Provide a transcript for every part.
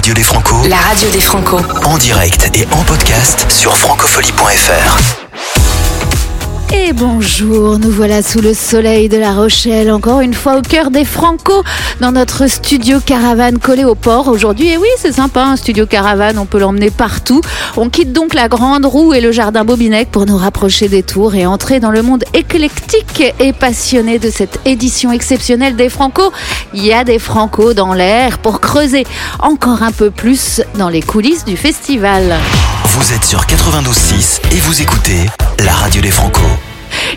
radio des Franco. La radio des Franco. En direct et en podcast sur francofolie.fr. Et bonjour, nous voilà sous le soleil de La Rochelle, encore une fois au cœur des Franco, dans notre studio caravane collé au port aujourd'hui. Et oui, c'est sympa, un studio caravane, on peut l'emmener partout. On quitte donc la grande roue et le jardin Bobinec pour nous rapprocher des tours et entrer dans le monde éclectique et passionné de cette édition exceptionnelle des Franco. Il y a des Franco dans l'air pour creuser encore un peu plus dans les coulisses du festival. Vous êtes sur 92.6 et vous écoutez la radio des Franco.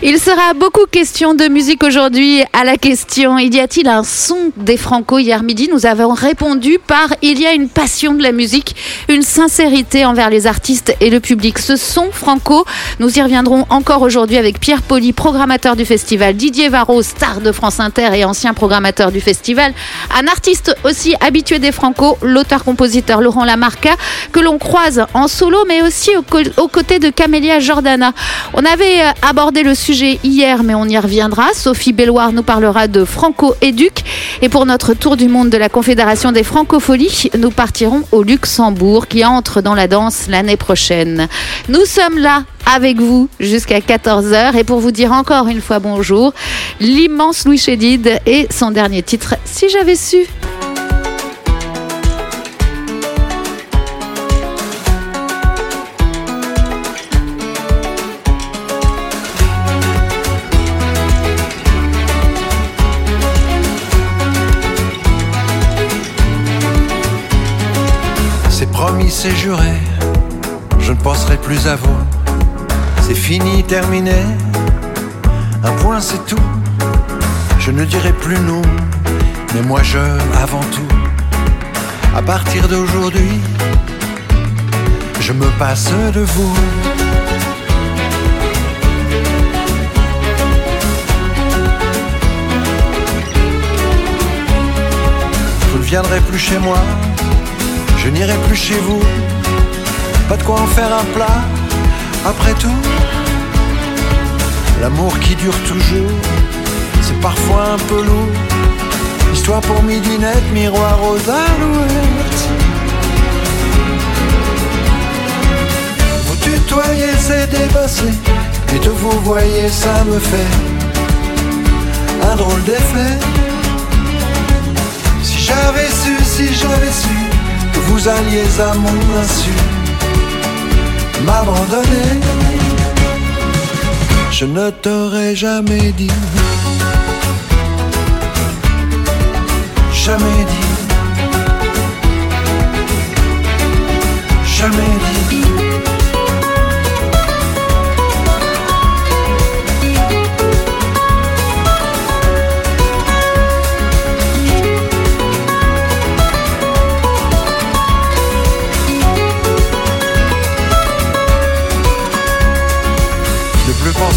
Il sera beaucoup question de musique aujourd'hui à la question Y a-t-il un son des Franco hier midi Nous avons répondu par Il y a une passion de la musique, une sincérité envers les artistes et le public. Ce son Franco, nous y reviendrons encore aujourd'hui avec Pierre Poli, programmateur du festival, Didier Varro, star de France Inter et ancien programmateur du festival, un artiste aussi habitué des Franco, l'auteur-compositeur Laurent Lamarca, que l'on croise en solo mais aussi aux côtés de Camélia Jordana. On avait euh, abordé le sujet hier, mais on y reviendra. Sophie Belloir nous parlera de Franco-Éduc. Et pour notre tour du monde de la Confédération des Francopholies, nous partirons au Luxembourg, qui entre dans la danse l'année prochaine. Nous sommes là avec vous jusqu'à 14h. Et pour vous dire encore une fois bonjour, l'immense Louis Chédid et son dernier titre, Si j'avais su. C'est juré, je ne penserai plus à vous. C'est fini, terminé, un point c'est tout. Je ne dirai plus nous, mais moi je avant tout. À partir d'aujourd'hui, je me passe de vous. Vous ne viendrez plus chez moi, je n'irai plus chez vous. Pas de quoi en faire un plat, après tout. L'amour qui dure toujours, c'est parfois un peu lourd. Histoire pour midinette, miroir aux alouettes. Vous tutoyez, c'est dépassé. Et de vous voyez, ça me fait un drôle d'effet. Si j'avais su, si j'avais su vous alliez à mon insu m'abandonner, je ne t'aurais jamais dit, jamais dit, jamais dit.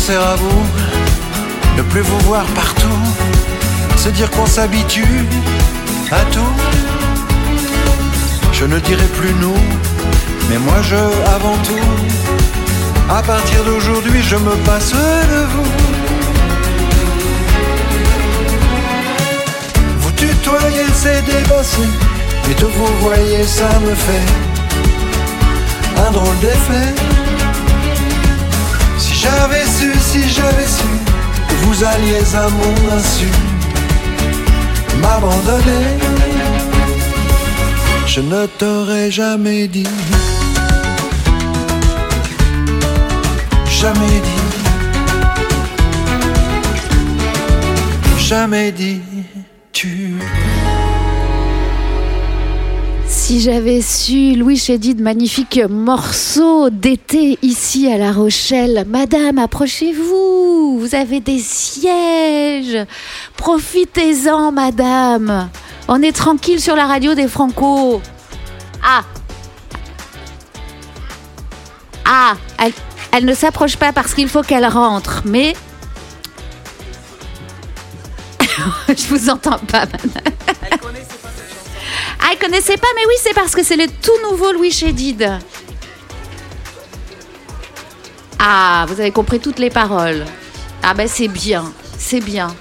Penser à vous, ne plus vous voir partout, se dire qu'on s'habitue à tout. Je ne dirai plus nous, mais moi je avant tout. À partir d'aujourd'hui, je me passe de vous. Vous tutoyez, c'est dépassé, et de vous voyez, ça me fait un drôle d'effet. J'avais su, si j'avais su que vous alliez à mon insu m'abandonner, je ne t'aurais jamais dit, jamais dit, jamais dit, Si j'avais su, Louis Chédid, magnifique morceau d'été ici à La Rochelle. Madame, approchez-vous, vous avez des sièges. Profitez-en, madame. On est tranquille sur la radio des Franco. Ah Ah Elle, ne s'approche pas parce qu'il faut qu'elle rentre, mais... Je vous entends pas, madame. Ah, elle connaissait pas, mais oui, c'est parce que c'est le tout nouveau Louis Chédid. Ah, vous avez compris toutes les paroles. Ah ben c'est bien, c'est bien.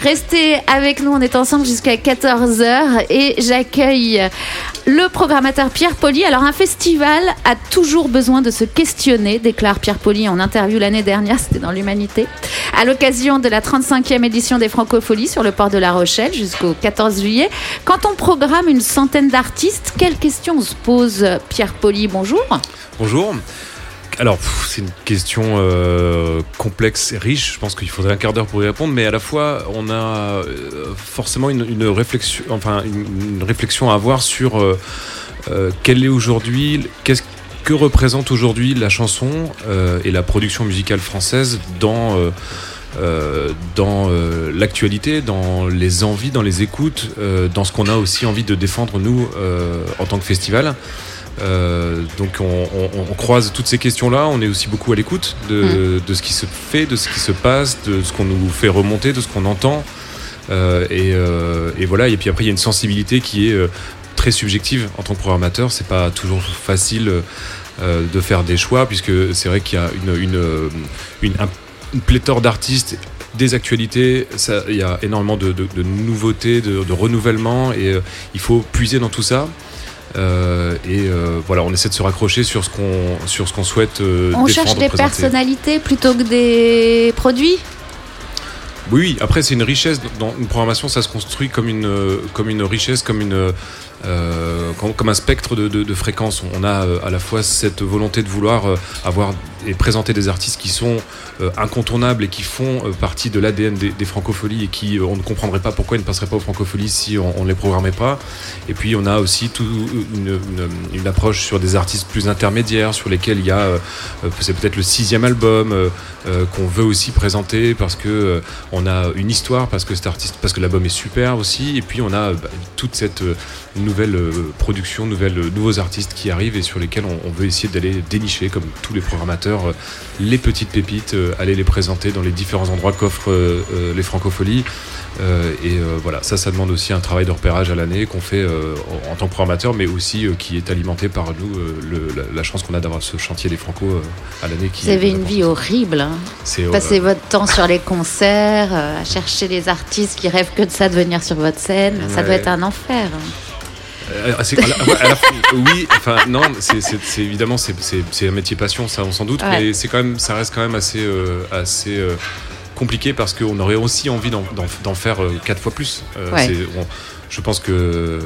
Restez avec nous, on est ensemble jusqu'à 14h et j'accueille le programmateur Pierre Poli. Alors un festival a toujours besoin de se questionner, déclare Pierre Poli en interview l'année dernière, c'était dans l'Humanité, à l'occasion de la 35e édition des Francopholies sur le port de La Rochelle jusqu'au 14 juillet. Quand on programme une centaine d'artistes, quelles questions se pose Pierre Poli? Bonjour. Bonjour. Alors, c'est une question euh, complexe et riche. Je pense qu'il faudrait un quart d'heure pour y répondre, mais à la fois, on a euh, forcément une, réflexion, à avoir sur euh, quelle est aujourd'hui, qu'est-ce que représente aujourd'hui la chanson et la production musicale française dans l'actualité, dans les envies, dans les écoutes, dans ce qu'on a aussi envie de défendre nous en tant que festival. Euh, donc on, croise toutes ces questions-là, on est aussi beaucoup à l'écoute de, mm. ce qui se fait, de ce qui se passe, de ce qu'on nous fait remonter, de ce qu'on entend. Euh, euh, et, voilà, et puis après il y a une sensibilité qui est très subjective en tant que programmateur, c'est pas toujours facile de faire des choix, puisque c'est vrai qu'il y a une, une, pléthore d'artistes des actualités, il y a énormément de, nouveautés, de, de, renouvellement, et il faut puiser dans tout ça. Euh, et euh, voilà, on essaie de se raccrocher sur ce qu'on sur ce qu'on souhaite. Euh, on cherche des personnalités plutôt que des produits. Oui, après c'est une richesse dans une programmation, ça se construit comme une comme une richesse, comme une comme, un spectre de, de, fréquences. On a à la fois cette volonté de vouloir avoir et présenter des artistes qui sont euh, incontournables et qui font euh, partie de l'ADN des, francopholies et qui euh, on ne comprendrait pas pourquoi ils ne passeraient pas aux francopholies si on ne les programmait pas. Et puis on a aussi une, approche sur des artistes plus intermédiaires sur lesquels il y a c'est peut-être le sixième album qu'on veut aussi présenter parce que on a une histoire parce que cet artiste parce que l'album est super aussi et puis on a bah, toute cette nouvelle production, nouvelles, nouveaux artistes qui arrivent et sur lesquels on veut essayer d'aller dénicher comme tous les programmateurs euh, les petites pépites, euh, aller les présenter dans les différents endroits qu'offrent euh, les francopholies. et voilà, ça, ça demande aussi un travail de repérage à l'année qu'on fait en, tant que programmateur, mais aussi qui est alimenté par nous, la, chance qu'on a d'avoir ce chantier des Franco à l'année. Vous avez une vie horrible. Hein. Passez votre temps sur les concerts, à chercher les artistes qui rêvent que de ça, de venir sur votre scène. Ça doit être un enfer. Euh, oui, enfin non, c'est évidemment c'est un métier passion, ça on s'en doute, mais c'est quand même, ça reste quand même assez euh, assez euh, compliqué parce qu'on aurait aussi envie d'en faire quatre fois plus. je pense que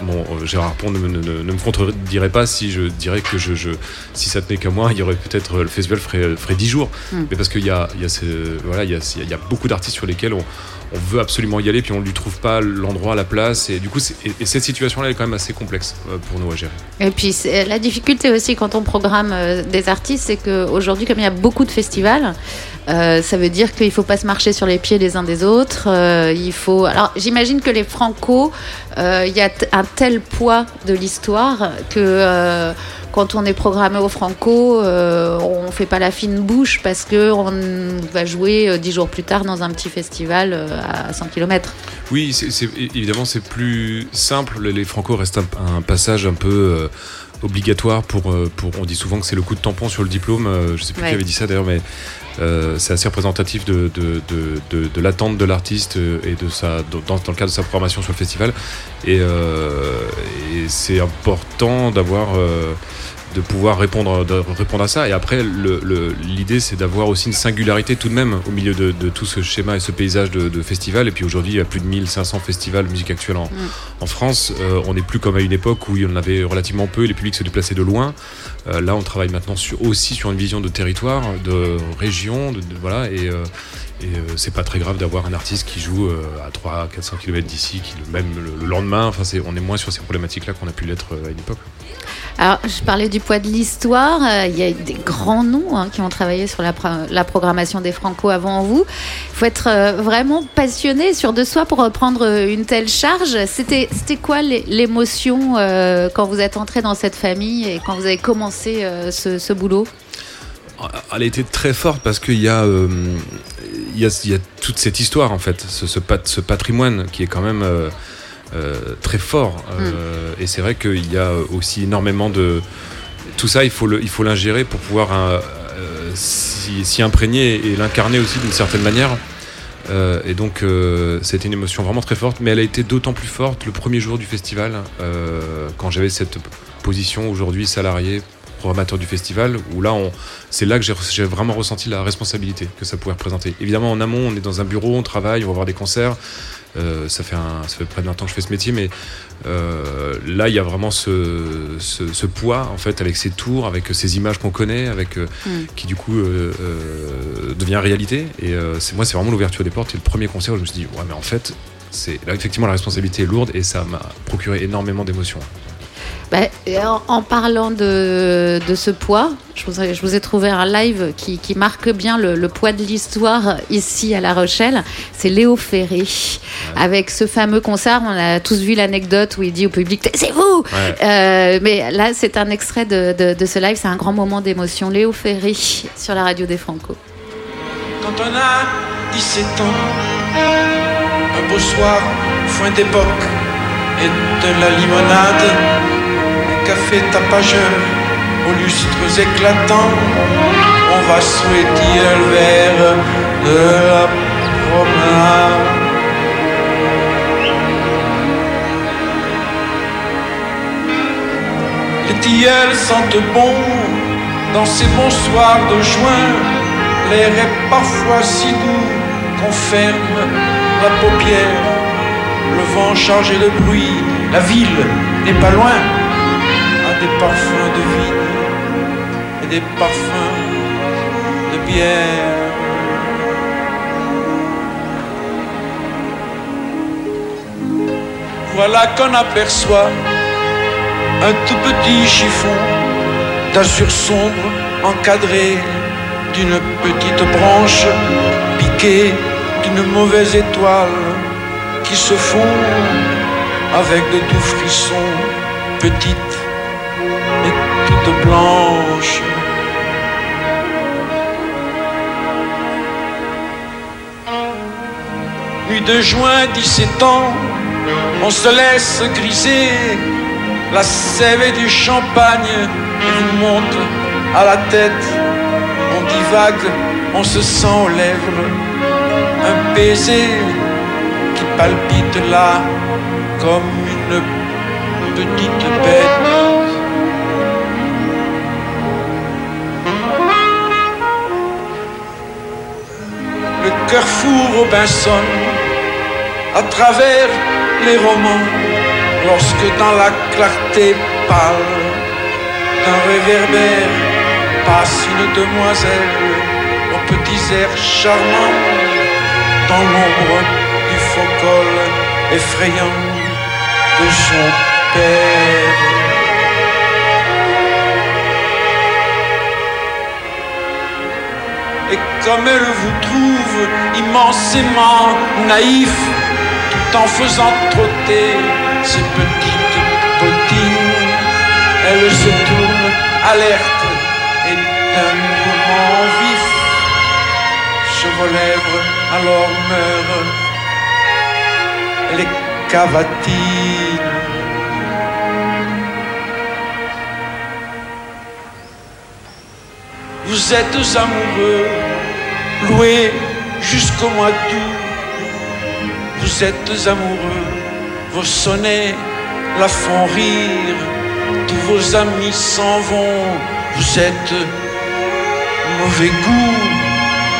bon, Gérard Pont ne, me contredirait pas si je dirais que je, si ça tenait qu'à moi, il y aurait peut-être le festival ferait, ferait 10 jours. Hmm. Mais parce qu'il y a, il y, a voilà, il y, a, il y a beaucoup d'artistes sur lesquels on, on veut absolument y aller, puis on ne lui trouve pas l'endroit, la place. Et du coup, et, cette situation-là est quand même assez complexe euh, pour nous à gérer. Et puis, la difficulté aussi quand on programme euh, des artistes, c'est qu'aujourd'hui, comme il y a beaucoup de festivals, euh, ça veut dire qu'il ne faut pas se marcher sur les pieds les uns des autres. il faut. Alors, j'imagine que les Franco, il y a un tel poids de l'histoire que quand on est programmé au Franco, euh, on ne fait pas la fine bouche parce qu'on va jouer euh, dix jours plus tard dans un petit festival euh, à 100 km. Oui, évidemment, c'est plus simple. Les Franco restent un, passage un peu obligatoire pour, pour. On dit souvent que c'est le coup de tampon sur le diplôme. je ne sais plus qui avait dit ça d'ailleurs, mais c'est assez représentatif de, l'attente de l'artiste et de sa, dans, le cadre de sa programmation sur le festival. Et, et c'est important d'avoir de pouvoir répondre, de répondre à ça. Et après, l'idée, c'est d'avoir aussi une singularité tout de même au milieu de, tout ce schéma et ce paysage de, de festivals. Et puis aujourd'hui, il y a plus de 1500 festivals de musique actuelle en, mm. France. Euh, on n'est plus comme à une époque où il y en avait relativement peu et les publics se déplaçaient de loin. Euh, là, on travaille maintenant sur, aussi sur une vision de territoire, de région, de, voilà. Et, euh, et c'est pas très grave d'avoir un artiste qui joue à 300-400 km d'ici, qui même le, lendemain, enfin, on est moins sur ces problématiques-là qu'on a pu l'être à une époque. Alors, je parlais du poids de l'histoire. Euh, il y a des grands noms hein, qui ont travaillé sur la, programmation des Franco avant vous. Il faut être euh, vraiment passionné sur de soi pour reprendre euh, une telle charge. C'était quoi l'émotion quand vous êtes entré dans cette famille et quand vous avez commencé ce, boulot? Elle a été très forte parce qu'il y, a, il y, a, toute cette histoire en fait, ce, ce patrimoine qui est quand même euh, très fort. Euh, mm. Et c'est vrai qu'il y a aussi énormément de. Tout ça, il faut l'ingérer pour pouvoir euh, s'y imprégner et l'incarner aussi d'une certaine manière. Euh, et donc, euh, c'était une émotion vraiment très forte, mais elle a été d'autant plus forte le premier jour du festival, euh, quand j'avais cette position aujourd'hui salarié, programmateur du festival, où là, c'est là que j'ai vraiment ressenti la responsabilité que ça pouvait représenter. Évidemment, en amont, on est dans un bureau, on travaille, on va voir des concerts. Euh, ça, fait un- ça fait près de 20 ans que je fais ce métier, mais euh, là, il y a vraiment ce, ce- ce poids, en fait, avec ces tours, avec ces images qu'on connaît, avec, euh, Mm. qui du coup devient réalité. Et c'est moi, c'est vraiment l'ouverture des portes. Et le premier concert où je me suis dit, ouais, mais en fait, c'est là, effectivement, la responsabilité est lourde et ça m'a procuré énormément d'émotions. Bah, en, en parlant de, de ce poids, je vous, ai, je vous ai trouvé un live qui, qui marque bien le, le poids de l'histoire ici à La Rochelle. C'est Léo Ferré. Avec ce fameux concert, on a tous vu l'anecdote où il dit au public Taisez-vous Ouais. Euh, Mais là, c'est un extrait de, de- de ce live. C'est un grand moment d'émotion. Léo Ferré sur la radio des Franco. Quand on a 17 ans, un beau soir, fin d'époque, et de la limonade, café tapageur aux lustres éclatants, on va souhaiter le verre de la promenade. Les tilleuls sentent bon dans ces bons soirs de juin. L'air est parfois si doux qu'on ferme la paupière. Le vent chargé de bruit, la ville n'est pas loin. Des parfums de vigne et des parfums de bière. Voilà qu'on aperçoit un tout petit chiffon d'azur sombre encadré d'une petite branche piquée d'une mauvaise étoile qui se fond avec de doux frissons, petite et toute blanche. Nuit de juin, 17 ans, on se laisse griser la sève du champagne vous monte à la tête. On divague, on se sent aux lèvres un baiser qui palpite là comme une petite bête. Fou Robinson à travers les romans lorsque dans la clarté pâle d'un réverbère passe une demoiselle aux petits airs charmants dans l'ombre du faux col effrayant de son père. Comme elle vous trouve immensément naïf, tout en faisant trotter ses petites bottines, elle se tourne alerte et d'un mouvement vif, sur vos lèvres alors meurent les cavatines. Vous êtes amoureux, loués jusqu'au mois d'août. Vous êtes amoureux, vos sonnets la font rire. Tous vos amis s'en vont, vous êtes mauvais goût.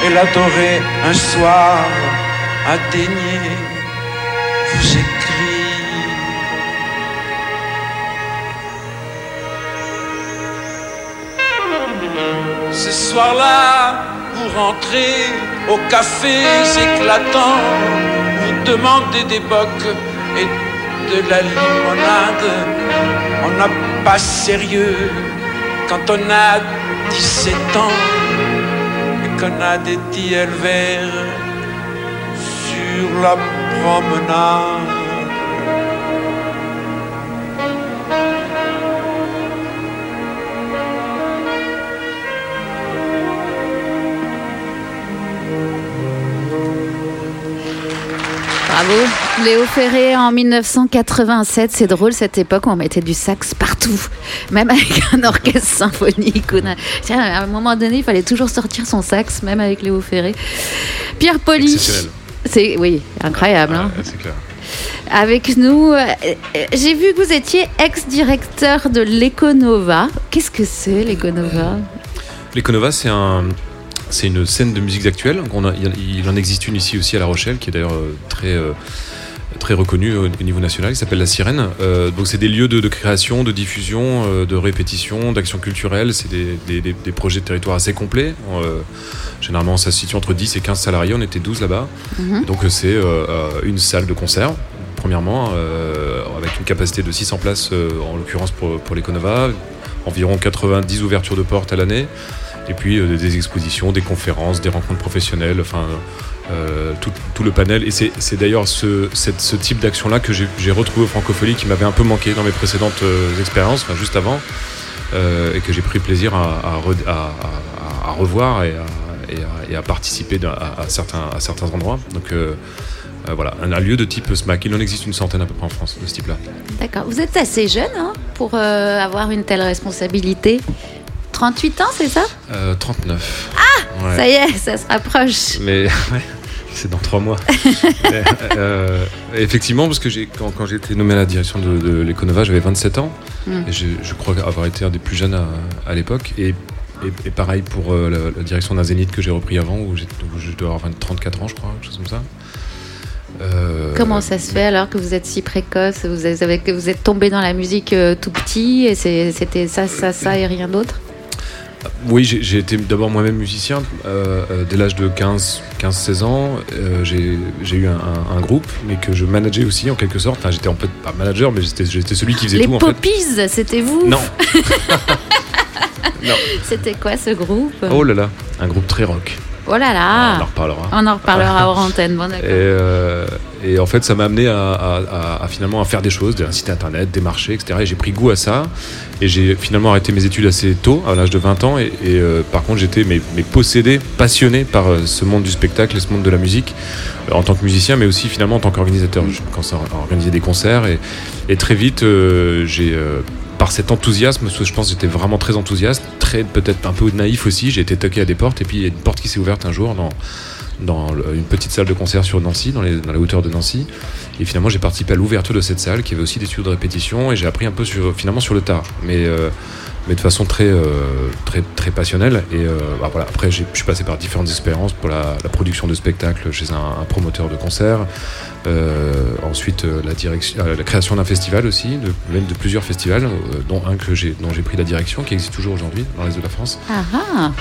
Et l'adorer un soir daigné vous écrire. Ce soir-là, rentrez au café éclatant, vous demandez des bocs et de la limonade. On n'a pas sérieux quand on a 17 ans et qu'on a des tilleuls verts sur la promenade. Bravo. Léo Ferré en 1987. C'est drôle cette époque où on mettait du sax partout, même avec un orchestre symphonique. On a- Tiens, à un moment donné, il fallait toujours sortir son sax, même avec Léo Ferré. Pierre Poli. Exceptionnel. C'est oui, incroyable. hein. Ouais, c'est clair. Avec nous, euh, euh, j'ai vu que vous étiez ex-directeur de l'Econova. Qu'est-ce que c'est l'Econova? L'Econova, c'est un, c'est une scène de musique actuelle. Donc on a- il en- existe une ici aussi à La Rochelle, qui est d'ailleurs euh, très, euh, très reconnue au, au niveau national, qui s'appelle La Sirène. Euh, donc c'est des lieux de, de création, de diffusion, euh, de répétition, d'action culturelle. C'est des, des- des- des projets de territoire assez complets. Euh, généralement, ça se situe entre 10 et 15 salariés. On était 12 là-bas. Mhm. Donc c'est une salle de concert. Premièrement, avec une capacité de 600 places, en l'occurrence pour, pour l'Econova, environ 90 ouvertures de portes à l'année, et puis euh, des expositions, des conférences, des rencontres professionnelles, enfin euh, tout, le panel. Et c'est d'ailleurs ce, type d'action-là que j'ai retrouvé au Francophonie qui m'avait un peu manqué dans mes précédentes euh, expériences, juste avant, et que j'ai pris plaisir à, à re- à- à- à revoir et à, participer à, certains, endroits. Donc voilà, un, lieu de type SMAC. Il en existe une centaine à peu près en France de ce type-là. D'accord. Vous êtes assez jeune hein, pour avoir une telle responsabilité. 38 ans, c'est ça? Euh, 39. Ah Ça y est, ça se rapproche. Mais ouais, c'est dans trois mois. Mais, euh, effectivement, parce que quand, quand j'ai été nommé à la direction de, de l'Econova, j'avais 27 ans. Mm. Et je, je crois avoir été un des plus jeunes à, à l'époque. Et, et, et pareil pour euh, la, la direction d'un Zénith que j'ai repris avant, où, j'ai- où je dois avoir 20 34 ans, je crois, quelque chose comme ça. Euh, Comment ça se fait alors que vous êtes si précoce? Vous, avez, vous êtes tombé dans la musique euh, tout petit et c'était ça, ça, ça et rien d'autre? Oui, j'ai été d'abord moi-même musicien euh, euh, dès l'âge de 15 15-16 ans. Euh, j'ai eu un, un- un groupe, mais que je manageais aussi en quelque sorte. Enfin, j'étais en fait pas manager, mais j'étais celui qui faisait Les tout en fait. Poppies, c'était vous? Non. non. C'était quoi ce groupe? Oh là là, un groupe très rock. Oh là On en là reparlera. On en reparlera hors antenne, bon Et, d'accord. euh, et en fait, ça m'a amené à, à- à- à finalement à faire des choses, un site internet, des marchés, etc. Et j'ai pris goût à ça. Et j'ai finalement arrêté mes études assez tôt, à l'âge de 20 ans. Et, et, euh, par contre, j'étais mais, mais possédé, passionné par euh, ce monde du spectacle et ce monde de la musique, en tant que musicien, mais aussi finalement en tant qu'organisateur. Je commençais à organiser des concerts. Et, et très vite, j'ai. Par cet enthousiasme, je pense que j'étais vraiment très enthousiaste, très peut-être un peu naïf aussi, j'ai été toqué à des portes et puis il y a une porte qui s'est ouverte un jour dans, une petite salle de concert sur Nancy, dans, la hauteur de Nancy. Et finalement, j'ai participé à l'ouverture de cette salle, qui avait aussi des studios de répétition, et j'ai appris un peu sur, finalement sur le mais, euh, mais de façon très, euh, très, très passionnelle. Et euh, bah, voilà. après, je suis passé par différentes expériences pour la, la production de spectacles chez un, un promoteur de concert. Euh, ensuite, la, direction, la création d'un festival aussi, de, même de plusieurs festivals, dont un que j'ai, dont j'ai pris la direction, qui existe toujours aujourd'hui dans l'Est de la France. Ah ah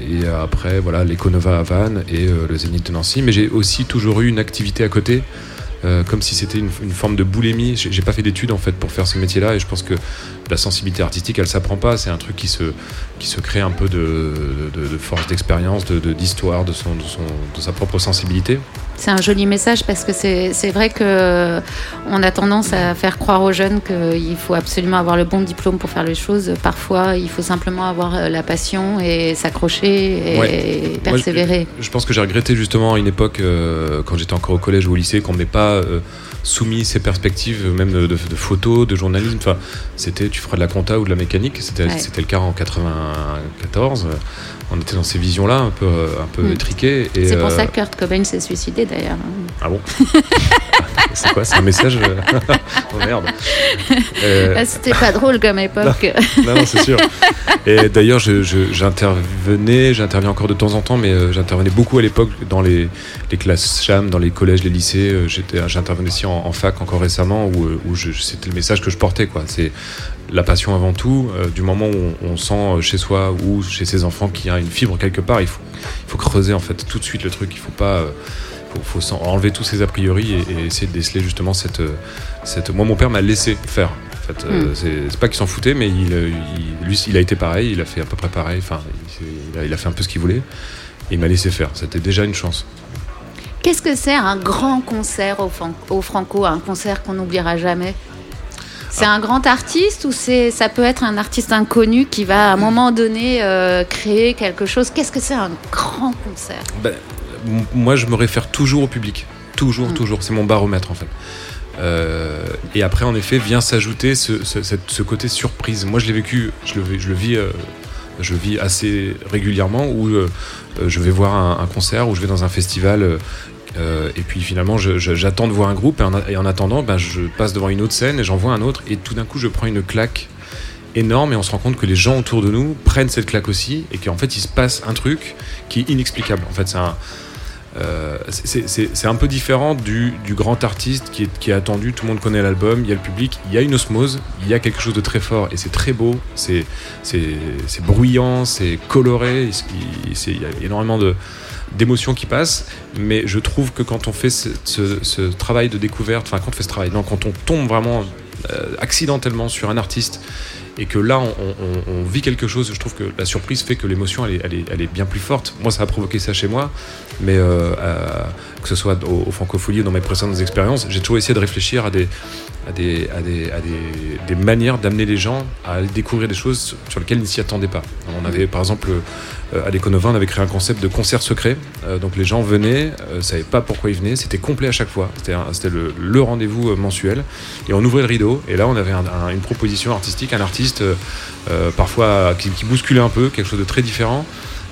et après, voilà, l'Econova à Vannes et le Zénith de Nancy. Mais j'ai aussi toujours eu une activité à côté, euh, comme si c'était une, une forme de boulimie. J'ai j'ai pas fait d'études en fait pour faire ce métier-là, et je pense que la sensibilité artistique, elle s'apprend pas. C'est un truc qui se, qui se crée un peu de, de, de force d'expérience, de de- d'histoire, de, son, de, son, de sa propre sensibilité. C'est un joli message parce que c'est vrai que on a tendance à faire croire aux jeunes qu'il faut absolument avoir le bon diplôme pour faire les choses. Parfois, il faut simplement avoir euh, la passion et s'accrocher et Ouais. persévérer. Je pense que j'ai regretté justement à une époque, euh, quand j'étais encore au collège ou au lycée, qu'on m'ait pas euh, soumis ces perspectives, euh, même de, de photos, de journalisme. Enfin, c'était tu feras de la compta ou de la mécanique. C'était Ouais. le cas en 94. On était dans ces visions-là, un peu, euh, un peu Mm. étriquées. C'est pour euh, ça que Kurt Cobain s'est suicidé d'ailleurs. Ah bon? C'est quoi? C'est un message euh, Oh merde. Euh, Ah, C'était pas drôle comme époque. non, non, c'est sûr. Et d'ailleurs, j'intervenais, j'interviens encore de temps en temps, mais euh, j'intervenais beaucoup à l'époque dans les, les classes CHAM, dans les collèges, les lycées. Euh, J'intervenais aussi en, en fac encore récemment, où, c'était le message que je portais. C'est la passion avant tout. Du moment où on, on sent chez soi ou chez ses enfants qu'il y a une fibre quelque part, il faut, il faut creuser en fait tout de suite le truc. Il faut pas. faut, faut s'en- enlever tous ces a priori et, et essayer de déceler justement cette, cette. Moi, mon père m'a laissé faire. En fait, Euh, Mm. c'est pas qu'il s'en foutait, mais il, euh, il- lui, il a été pareil. Il a fait à peu près pareil. Enfin, il, a, il a fait un peu ce qu'il voulait. Et il m'a laissé faire. C'était déjà une chance. Qu'est-ce que c'est un grand concert au, Fran- au Franco, un concert qu'on n'oubliera jamais? C'est un grand artiste ou c'est ça peut être un artiste inconnu qui va à un moment donné euh, créer quelque chose? Qu'est-ce que c'est un grand concert? Ben, moi, je me réfère toujours au public. Toujours, Mm. toujours. C'est mon baromètre, en fait. Euh, et après, en effet, vient s'ajouter ce, côté surprise. Moi, je l'ai vécu, je le, vis- euh, je vis assez régulièrement où euh, je vais voir un, concert, où je vais dans un festival et puis finalement, j'attends de voir un groupe et en, a- et en attendant, ben, je passe devant une autre scène et j'en vois un autre et tout d'un coup, je prends une claque énorme et on se rend compte que les gens autour de nous prennent cette claque aussi et qu'en fait, il se passe un truc qui est inexplicable. En fait, c'est un euh, c'est- un peu différent du, grand artiste qui est, attendu, tout le monde connaît l'album, il y a le public, il y a une osmose, il y a quelque chose de très fort et c'est très beau, c'est bruyant, c'est coloré, il, y a énormément d'émotions qui passent, mais je trouve que quand on fait ce travail de découverte, enfin quand on fait ce travail, non, quand on tombe vraiment euh, accidentellement sur un artiste et que là on, vit quelque chose, je trouve que la surprise fait que l'émotion elle est, bien plus forte. Moi ça a provoqué ça chez moi, mais euh, à- que ce soit au, au ou dans mes précédentes expériences, j'ai toujours essayé de réfléchir à des, des, manières d'amener les gens à découvrir des choses sur lesquelles ils ne s'y attendaient pas. On avait par exemple euh, à l'Econova, on avait créé un concept de concert secret. Euh, donc les gens venaient, euh, savaient pas pourquoi ils venaient, c'était complet à chaque fois. C'était le, le rendez-vous euh, mensuel. Et on ouvrait le rideau, et là on avait un- un- une proposition artistique, un artiste euh, euh, parfois qui, qui bousculait un peu, quelque chose de très différent.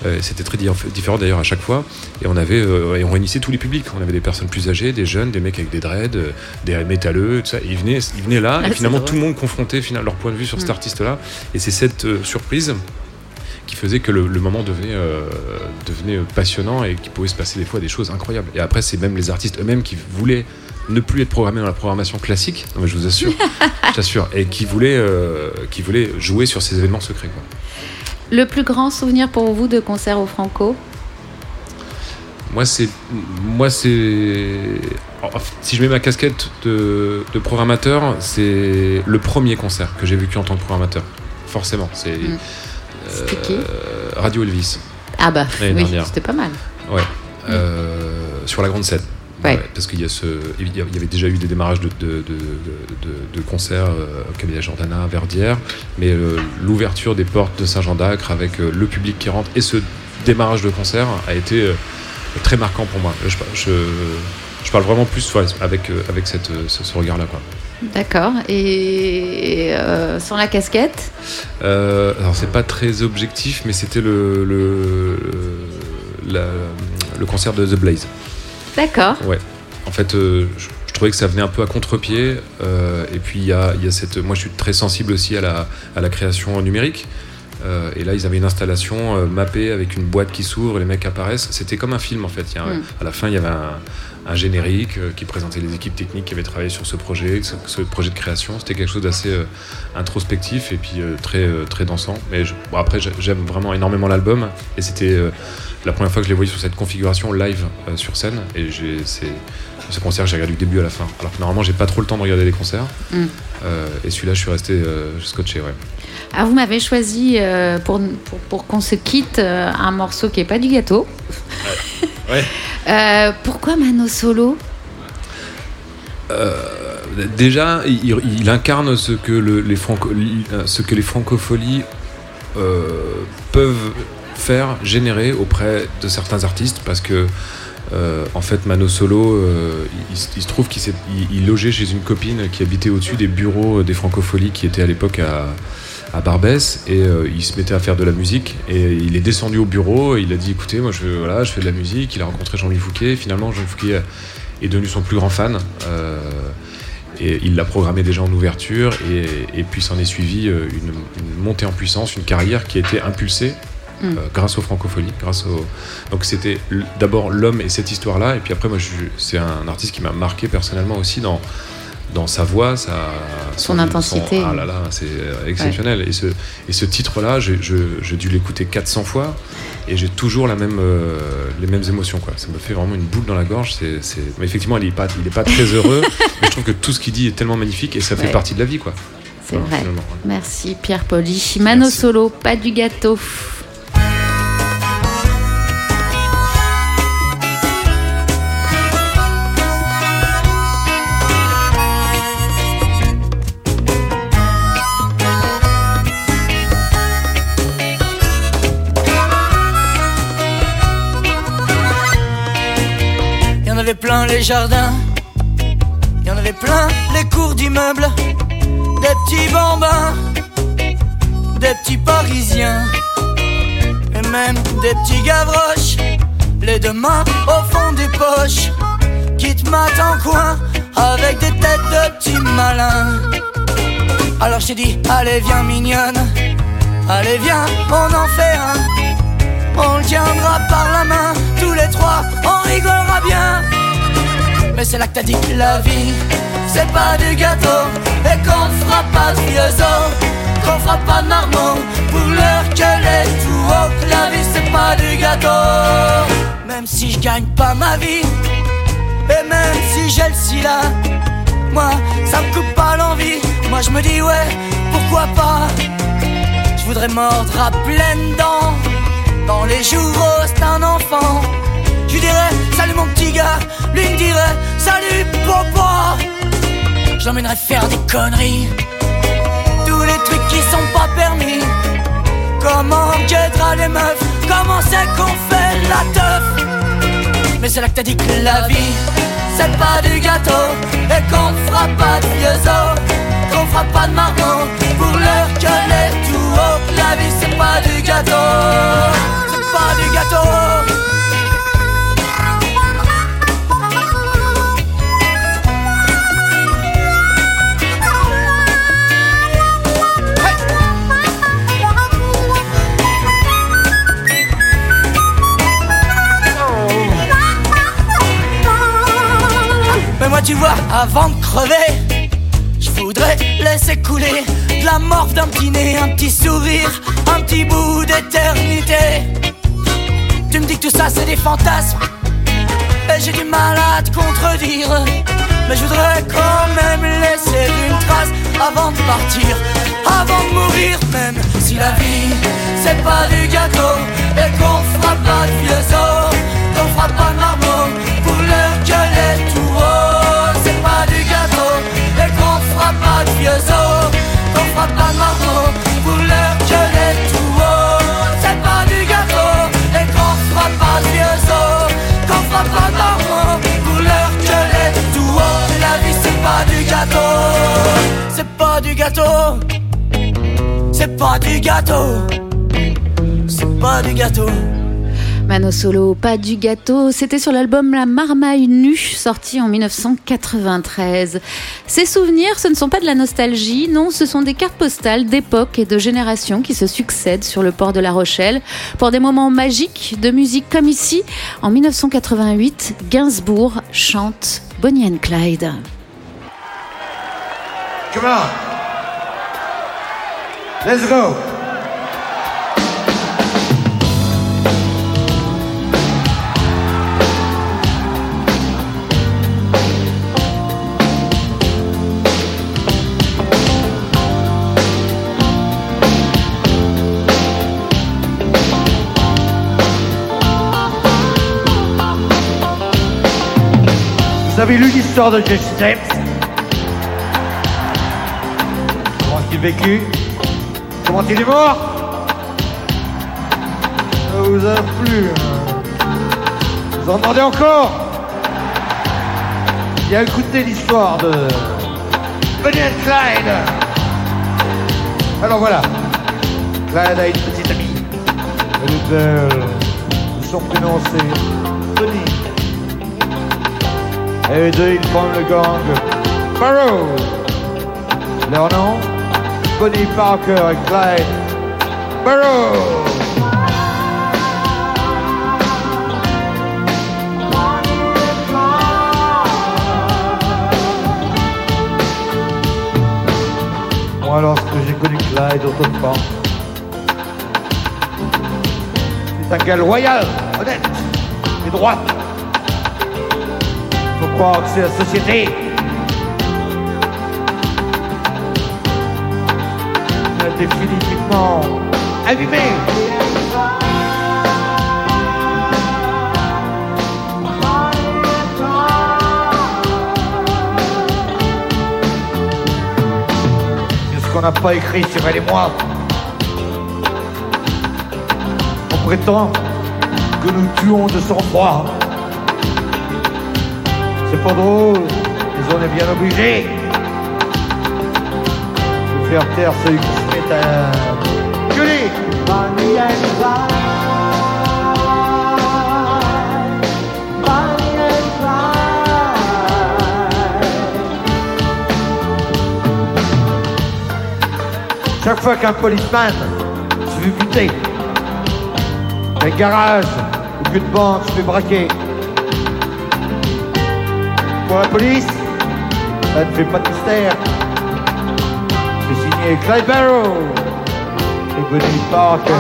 Euh, C'était très di- différent d'ailleurs à chaque fois. Et on avait, euh, et on réunissait tous les publics. On avait des personnes plus âgées, des jeunes, des mecs avec des dreads, euh, des métalleux, tout ça. Et ils venaient, ils venaient là, Ah, et finalement tout le monde confrontait finalement, leur point de vue sur cet Mm. artiste-là. Et c'est cette euh, surprise qui faisait que le, le moment devenait, euh, devenait passionnant et qu'il pouvait se passer des fois des choses incroyables. Et après, c'est même les artistes eux-mêmes qui voulaient ne plus être programmés dans la programmation classique, non mais je vous assure, j'assure, et qui voulaient, euh, qui voulaient jouer sur ces événements secrets. Quoi. Le plus grand souvenir pour vous de concert au Franco? Moi, c'est. Moi, c'est. Si je mets ma casquette de, de programmateur, c'est le premier concert que j'ai vécu en tant que programmateur. Forcément. C'est. Mm. C'était qui euh, Radio Elvis. Ah bah oui, c'était pas mal. Ouais. Euh, sur la grande scène. Ouais. parce qu'il y a ce, il y avait déjà eu des démarrages de, de, de, de- de- de concerts euh, au Cabinet Jordana, à Verdière, mais euh, l'ouverture des portes de Saint-Jean d'Acre avec euh, le public qui rentre et ce démarrage de concert a été très marquant pour moi. Je, je, je parle vraiment plus ouais, avec, avec cette, ce, ce regard-là. Quoi. D'accord. Et euh, sans la casquette Euh, alors c'est pas très objectif, mais c'était le, le, la- le concert de The Blaze. D'accord. Ouais. En fait, euh, je, je trouvais que ça venait un peu à contre-pied. euh, et puis, il y a, y a cette. Moi, je suis très sensible aussi à la, à la création numérique. Euh, et là, ils avaient une installation euh, mappée avec une boîte qui s'ouvre, les mecs apparaissent. C'était comme un film en fait. Il y a un- Mm. À la fin, il y avait un, un générique euh, qui présentait les équipes techniques qui avaient travaillé sur ce projet, ce, ce projet de création. C'était quelque chose d'assez introspectif et puis très, très dansant. Mais je- bon, après, j'ai- j'aime vraiment énormément l'album. Et c'était la première fois que je les voyais sur cette configuration live sur scène. Et j'ai- ce concert, j'ai regardé du début à la fin. Alors que normalement, j'ai pas trop le temps de regarder les concerts. Mm. Euh, et celui-là, je suis resté euh, scotché. Ouais. Ah, vous m'avez choisi euh, pour, pour, pour qu'on se quitte euh, un morceau qui est pas du gâteau. Ouais. Pourquoi Mano Solo? Déjà, il, il incarne ce que, le- les, franco- ce que les francopholies peuvent faire, générer auprès de certains artistes, parce que euh, en fait, Mano Solo, euh, il, se- trouve qu'il logeait chez une copine qui habitait au-dessus des bureaux des francopholies qui étaient à l'époque à, Barbès, et euh, il se mettait à faire de la musique, et il est descendu au bureau, et il a dit, écoutez, moi je, fais de la musique, il a rencontré Jean-Louis Fouquet, finalement Jean-Louis Fouquet est devenu son plus grand fan. euh, et il l'a programmé déjà en ouverture, et, et puis s'en est suivi euh, une montée en puissance, une carrière qui a été impulsée Mm. euh, grâce aux francopholies. Grâce au... Donc c'était d'abord l'homme et cette histoire-là, et puis après, moi, c'est un artiste qui m'a marqué personnellement aussi dans, dans sa voix, sa, Son intensité. ah là là, c'est euh, exceptionnel. Et ce, et ce titre-là, j'ai dû l'écouter 400 fois, et j'ai toujours la même, euh, les mêmes émotions. Quoi. Ça me fait vraiment une boule dans la gorge. C'est, Mais effectivement, il n'est pas, il est pas très heureux, mais je trouve que tout ce qu'il dit est tellement magnifique, et ça fait partie de la vie. Quoi. C'est vrai. ouais. Merci Pierre Poli. Mano. Solo, pas du gâteau. Les jardins, y en avait plein les cours d'immeubles, des petits bambins, des petits parisiens, et même des petits gavroches, les deux mains au fond des poches, petite mat en coin avec des têtes de petits malins. Alors j'ai dit, allez viens mignonne, allez viens, on en fait un. On le tiendra par la main, tous les trois, on rigolera bien. Mais c'est là que t'as dit que la vie, c'est pas du gâteau, et qu'on fera pas de vieux qu'on fera pas de marmot, pour l'heure qu'elle est tout haut, que la vie c'est pas du gâteau. Même si je gagne pas ma vie, et même si j'ai le sida, moi ça me coupe pas l'envie. Moi je me dis ouais, pourquoi pas? Je voudrais mordre à pleines dents dans les jours d'un enfant. Je dirais salut mon petit lui me dirait salut papa. J'emmènerais faire des conneries, tous les trucs qui sont pas permis. Comment guettera les meufs, comment c'est qu'on fait la teuf? Mais c'est là que t'as dit que la vie, c'est pas du gâteau, et qu'on fera pas de vieux os, qu'on fera pas de marron, pour l'heure que les tout haut. La vie, c'est pas du gâteau, c'est pas du gâteau. Avant de crever, je voudrais laisser couler de la morve d'un petit nez, un petit sourire, un petit bout d'éternité. Tu me dis que tout ça c'est des fantasmes, et j'ai du mal à te contredire. Mais je voudrais quand même laisser une trace avant de partir, avant de mourir, même si la vie c'est pas du gâteau et qu'on fera pas de vieux os, qu'on fera pas de marmot pas de vieux os, qu'on fera pas de marteau que les tout haut. C'est pas du gâteau, et qu'on fera pas de vieux os, qu'on fera pas de marteau que les tout haut. La vie c'est pas du gâteau, c'est pas du gâteau, c'est pas du gâteau, c'est pas du gâteau. Mano Solo, pas du gâteau, c'était sur l'album La Marmaille Nue, sorti en 1993. Ces souvenirs, ce ne sont pas de la nostalgie, non, ce sont des cartes postales d'époque et de génération qui se succèdent sur le port de La Rochelle pour des moments magiques de musique comme ici. En 1988, Gainsbourg chante Bonnie and Clyde. Come on. Let's go. Vous avez lu l'histoire de Jesse James Comment a-t-il vécu? Comment il est mort Ça vous a plu hein? Vous en demandez encore? Il a écouté l'histoire de Bonnie Clyde Alors voilà, Clyde a une petite amie. Elle est belle. Son prénom c'est. Et deux, ils forment le gang. Barrow. Leur nom Bonnie Parker et Clyde. Barrow. Moi, lorsque j'ai connu Clyde autrefois, c'est un gars loyal, honnête et droit c'est la société. définitivement abîmé. ce qu'on n'a pas écrit sur elle et moi. On prétend que nous tuons de sang-froid. C'est pas drôle, mais on est bien obligé de faire taire celui qui se met à gueuler. Chaque fois qu'un policeman se fait buter, un garage ou plus de banque se fait braquer, pour la police, ça ne fait pas de mystère. C'est signé Clyde Barrow et Bonnie Parker.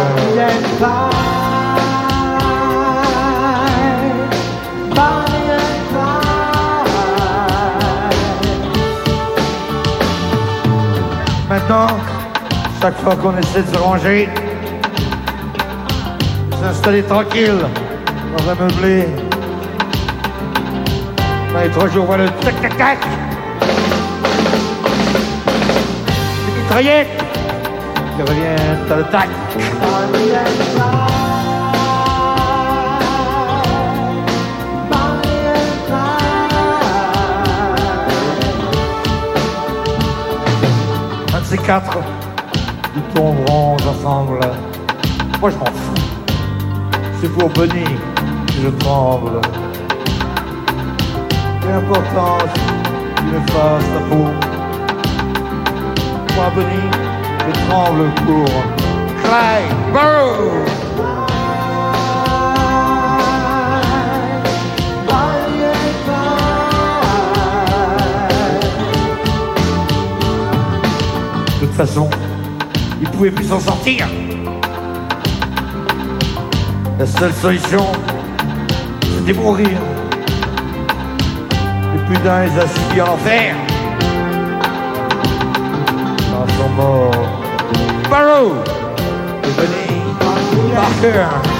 Maintenant, chaque fois qu'on essaie de se ranger, s'installer tranquille dans un meublé, dans les trois jours, voilà le tac tac tac. Les mitraillettes qui reviennent à l'attaque. 24, nous tomberons ensemble. Moi je m'en fous. C'est pour Bonnie que je tremble. L'important, qu'il me fasse la peau. Moi Bonnie, je tremble Barrow. De toute façon, il pouvait plus s'en sortir. La seule solution, c'était mourir. D'un les a subis en enfer. Dans son mort. Barrow venu Parker.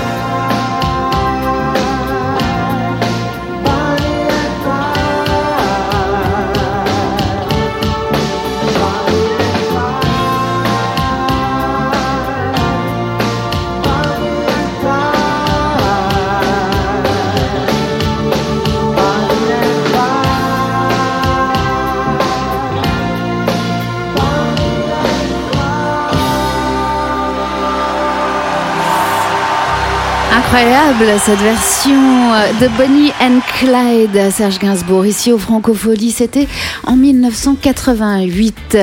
Incroyable cette version de Bonnie and Clyde, Serge Gainsbourg, ici au Francophonie, c'était en 1988.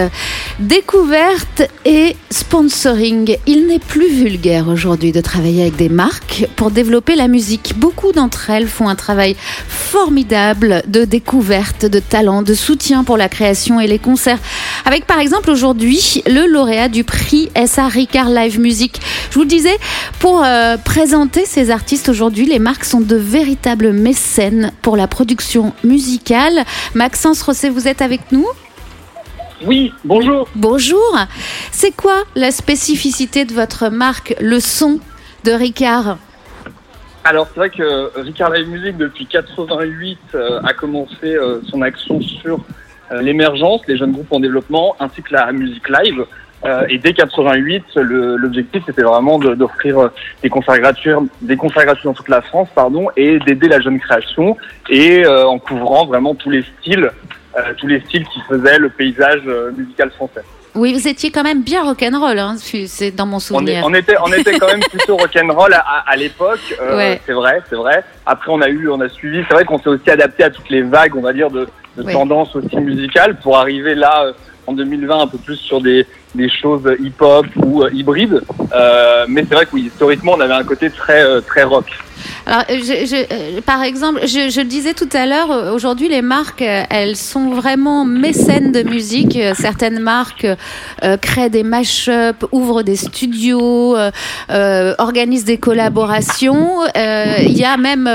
Découverte et sponsoring. Il n'est plus vulgaire aujourd'hui de travailler avec des marques pour développer la musique. Beaucoup d'entre elles font un travail formidable de découverte, de talent, de soutien pour la création et les concerts. Avec par exemple aujourd'hui le lauréat du prix SA Ricard Live Music. Je vous le disais, pour euh, présenter ces artistes aujourd'hui, les marques sont de véritables mécènes pour la production musicale. Maxence Rosset, vous êtes avec nous? Oui, bonjour. Bonjour. C'est quoi la spécificité de votre marque, le son de Ricard? Alors c'est vrai que Ricard Live Music depuis 88 euh, a commencé euh, son action sur euh, l'émergence, les jeunes groupes en développement, ainsi que la musique live. Euh, et dès 88, le- l'objectif c'était vraiment d'offrir euh, des concerts gratuits, des concerts gratuits dans toute la France, pardon, et d'aider la jeune création et euh, en couvrant vraiment tous les styles, tous les styles qui faisaient le paysage musical français. Oui, vous étiez quand même bien rock'n'roll, hein, c'est dans mon On, est- souvenir. on était, on était quand même plutôt rock'n'roll à, à, à l'époque. euh, Ouais. C'est vrai, c'est vrai. Après, on a eu, on a suivi. C'est vrai qu'on s'est aussi adapté à toutes les vagues, on va dire, de, de Ouais. tendances aussi musicales pour arriver là euh, en 2020 un peu plus sur des, des choses hip-hop ou euh, hybrides. Euh, mais c'est vrai que oui, historiquement, on avait un côté très, euh, très rock. Alors, euh, euh, par exemple, je, le disais tout à l'heure, euh, aujourd'hui, les marques, elles sont vraiment mécènes de musique. Certaines marques créent des mash-up, ouvrent des studios, organisent des collaborations. Il y a même,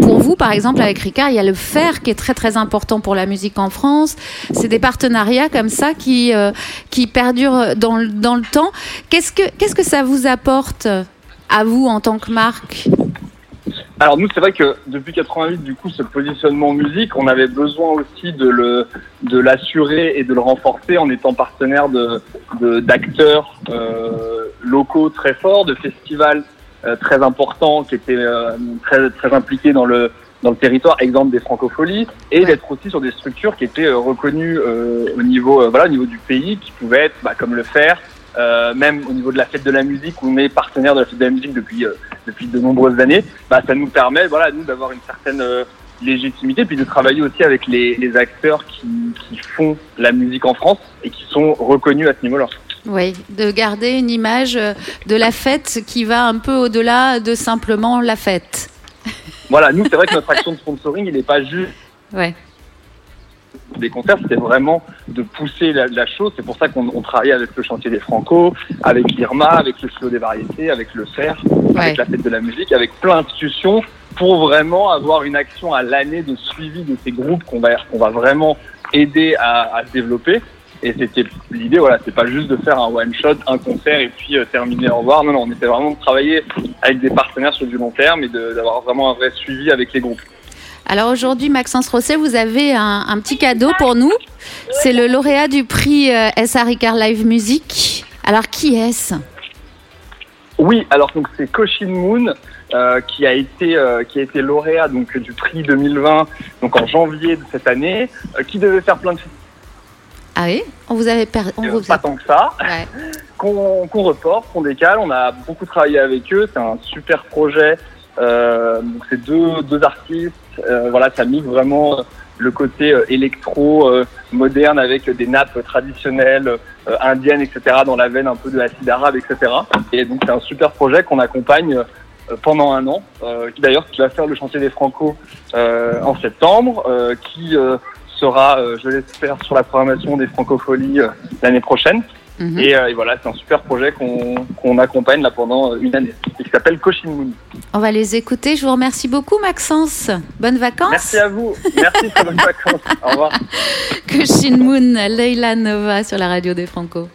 pour vous, par exemple, avec Ricard, il y a le fer qui est très très important pour la musique en France. C'est des partenariats comme ça qui qui perdurent dans le, dans le temps. Qu'est-ce que qu'est-ce que ça vous apporte à vous en tant que marque? Alors nous, c'est vrai que depuis 88, du coup, ce positionnement musique, on avait besoin aussi de le de l'assurer et de le renforcer en étant partenaire de d'acteurs euh, locaux très forts, de festivals euh, très importants qui étaient euh, très très impliqués dans le dans le territoire, exemple des francopholies, et d'être aussi sur des structures qui étaient euh, reconnues euh, au niveau euh, voilà au niveau du pays, qui pouvaient être bah, comme le faire. Même au niveau de la fête de la musique, où on est partenaire de la fête de la musique depuis depuis de nombreuses années, bah, ça nous permet, voilà, nous d'avoir une certaine euh, légitimité, puis de travailler aussi avec les, les acteurs qui, qui font la musique en France et qui sont reconnus à ce niveau-là. Oui, de garder une image euh, de la fête qui va un peu au-delà de simplement la fête. Voilà, nous, c'est vrai que notre action de sponsoring, il n'est pas juste Ouais. Des concerts, c'était vraiment de pousser la, la chose. C'est pour ça qu'on on travaillait avec le chantier des Franco, avec l'IRMA, avec le Slow des variétés, avec le FER, Ouais. avec la fête de la musique, avec plein d'institutions pour vraiment avoir une action à l'année de suivi de ces groupes qu'on va, qu'on va vraiment aider à, à se développer. Et c'était l'idée, voilà, c'est pas juste de faire un one shot, un concert et puis euh, terminer au revoir. Non, non, on essaie vraiment de travailler avec des partenaires sur du long terme et d'avoir vraiment un vrai suivi avec les groupes. Alors aujourd'hui, Maxence Rosset, vous avez un, un petit cadeau pour nous. C'est le lauréat du prix euh, SR Ricard Live Music. Alors qui est-ce? Oui, alors donc c'est Koshin Moon euh, qui a été euh, qui a été lauréat donc du prix 2020 donc en janvier de cette année, euh, qui devait faire plein de Ah oui? On vous avait per- on films, vous pas tant que ça, Ouais. qu'on qu'on reporte, qu'on décale. On a beaucoup travaillé avec eux, c'est un super projet. Euh, donc c'est deux deux artistes, euh, voilà, ça mixe vraiment le côté euh, électro euh, moderne avec des nappes traditionnelles euh, indiennes, etc. dans la veine un peu de l'acide arabe, etc. Et donc c'est un super projet qu'on accompagne euh, pendant un an, euh, qui d'ailleurs qui va faire le chantier des Franco euh, en septembre, euh, qui euh, sera, euh, je l'espère, sur la programmation des Francopholies euh, l'année prochaine. Mhm. Et, euh, et voilà, c'est un super projet qu'on qu'on accompagne là pendant euh, une année, et qui s'appelle Koshin Moon. On va les écouter. Je vous remercie beaucoup, Maxence. Bonnes vacances. Merci à vous, merci, très bonnes vacances. Au revoir. Shin Moon, Leila Nova sur la radio des Franco.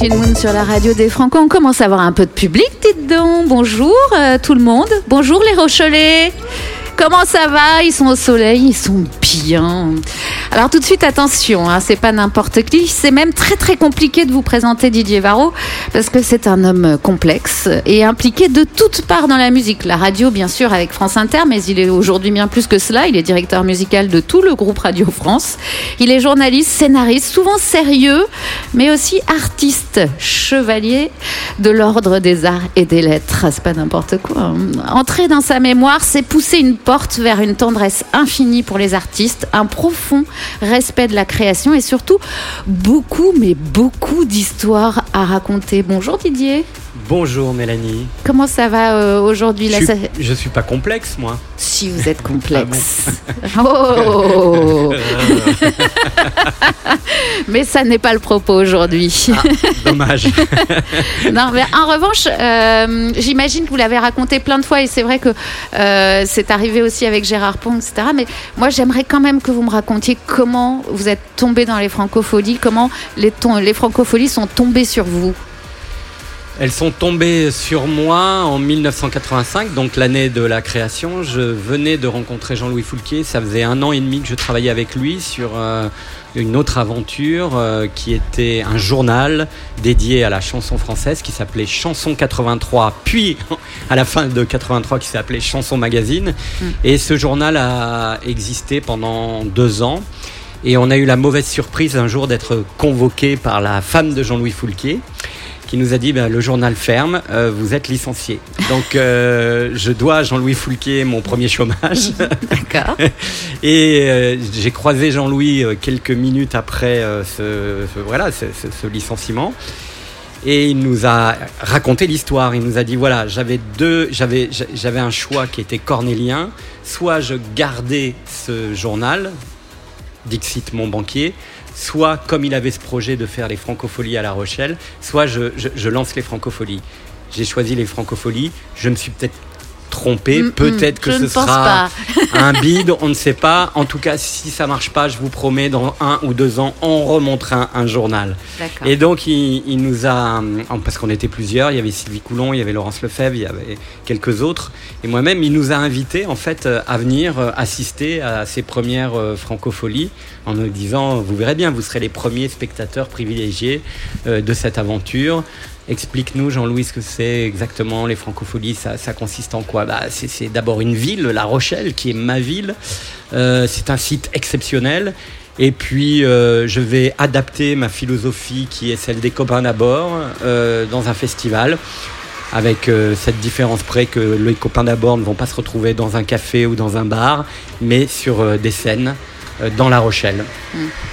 Moon sur la radio des Franco. On commence à avoir un peu de public, dites donc. Bonjour euh, tout le monde. Bonjour les Rochelais. Comment ça va? Ils sont au soleil, ils sont bien. Alors tout de suite, attention, hein, c'est pas n'importe qui. C'est même très très compliqué de vous présenter Didier Varro parce que c'est un homme complexe et impliqué de toutes parts dans la musique. La radio, bien sûr, avec France Inter, mais il est aujourd'hui bien plus que cela. Il est directeur musical de tout le groupe Radio France. Il est journaliste, scénariste, souvent sérieux, mais aussi artiste, chevalier de l'ordre des arts et des lettres. C'est pas n'importe quoi. hein. Entrer dans sa mémoire, c'est pousser une porte vers une tendresse infinie pour les artistes, un profond respect de la création et surtout beaucoup, mais beaucoup d'histoires à raconter. Bonjour Didier. Bonjour Mélanie. Comment ça va euh, aujourd'hui Je ça- je suis pas complexe moi. Si vous êtes complexe. Oh Mais ça n'est pas le propos aujourd'hui. Dommage. Non, mais en revanche, euh, j'imagine que vous l'avez raconté plein de fois et c'est vrai que euh, c'est arrivé aussi avec Gérard Pong, etc. Mais moi, j'aimerais quand même que vous me racontiez comment vous êtes tombé dans les francopholies, comment les, les francopholies sont tombées sur vous. Elles sont tombées sur moi en 1985, donc l'année de la création. Je venais de rencontrer Jean-Louis Foulquier. Ça faisait un an et demi que je travaillais avec lui sur euh, une autre aventure euh, qui était un journal dédié à la chanson française qui s'appelait Chanson 83, puis à la fin de 83 qui s'appelait Chanson Magazine. Et ce journal a existé pendant deux ans. Et on a eu la mauvaise surprise un jour d'être convoqué par la femme de Jean-Louis Foulquier qui nous a dit ben, le journal ferme, euh, vous êtes licencié. Donc euh, je dois à Jean-Louis Foulquier mon premier chômage. D'accord. Et euh, j'ai croisé Jean-Louis quelques minutes après ce, ce- voilà, ce licenciement. Et il nous a raconté l'histoire. Il nous a dit voilà, j'avais deux, j'avais, j'avais un choix qui était cornélien. Soit je gardais ce journal, Dixit mon banquier, soit comme il avait ce projet de faire les francopholies à La Rochelle, soit je, lance les francopholies. J'ai choisi les francopholies. Je me suis peut-être trompé. Mm, mm, peut-être que ce sera un bide, on ne sait pas. En tout cas, si ça marche pas, je vous promets, dans un ou deux ans, on remontera un, un journal. Et donc, il, il nous a, parce qu'on était plusieurs, il y avait Sylvie Coulon, il y avait Laurence Lefebvre, il y avait quelques autres, et moi-même, il nous a invités en fait euh, à venir euh, assister à ces premières euh, francopholies, en nous disant, vous verrez bien, vous serez les premiers spectateurs privilégiés de cette aventure. Explique-nous, Jean-Louis, ce que c'est exactement les francopholies. Ça, ça consiste en quoi? Bah, C'est d'abord une ville, La Rochelle, qui est ma ville. Euh, c'est un site exceptionnel. Et puis, euh, je vais adapter ma philosophie, qui est celle des copains d'abord, euh, dans un festival. Avec cette différence près que les copains d'abord ne vont pas se retrouver dans un café ou dans un bar, mais sur des scènes dans La Rochelle.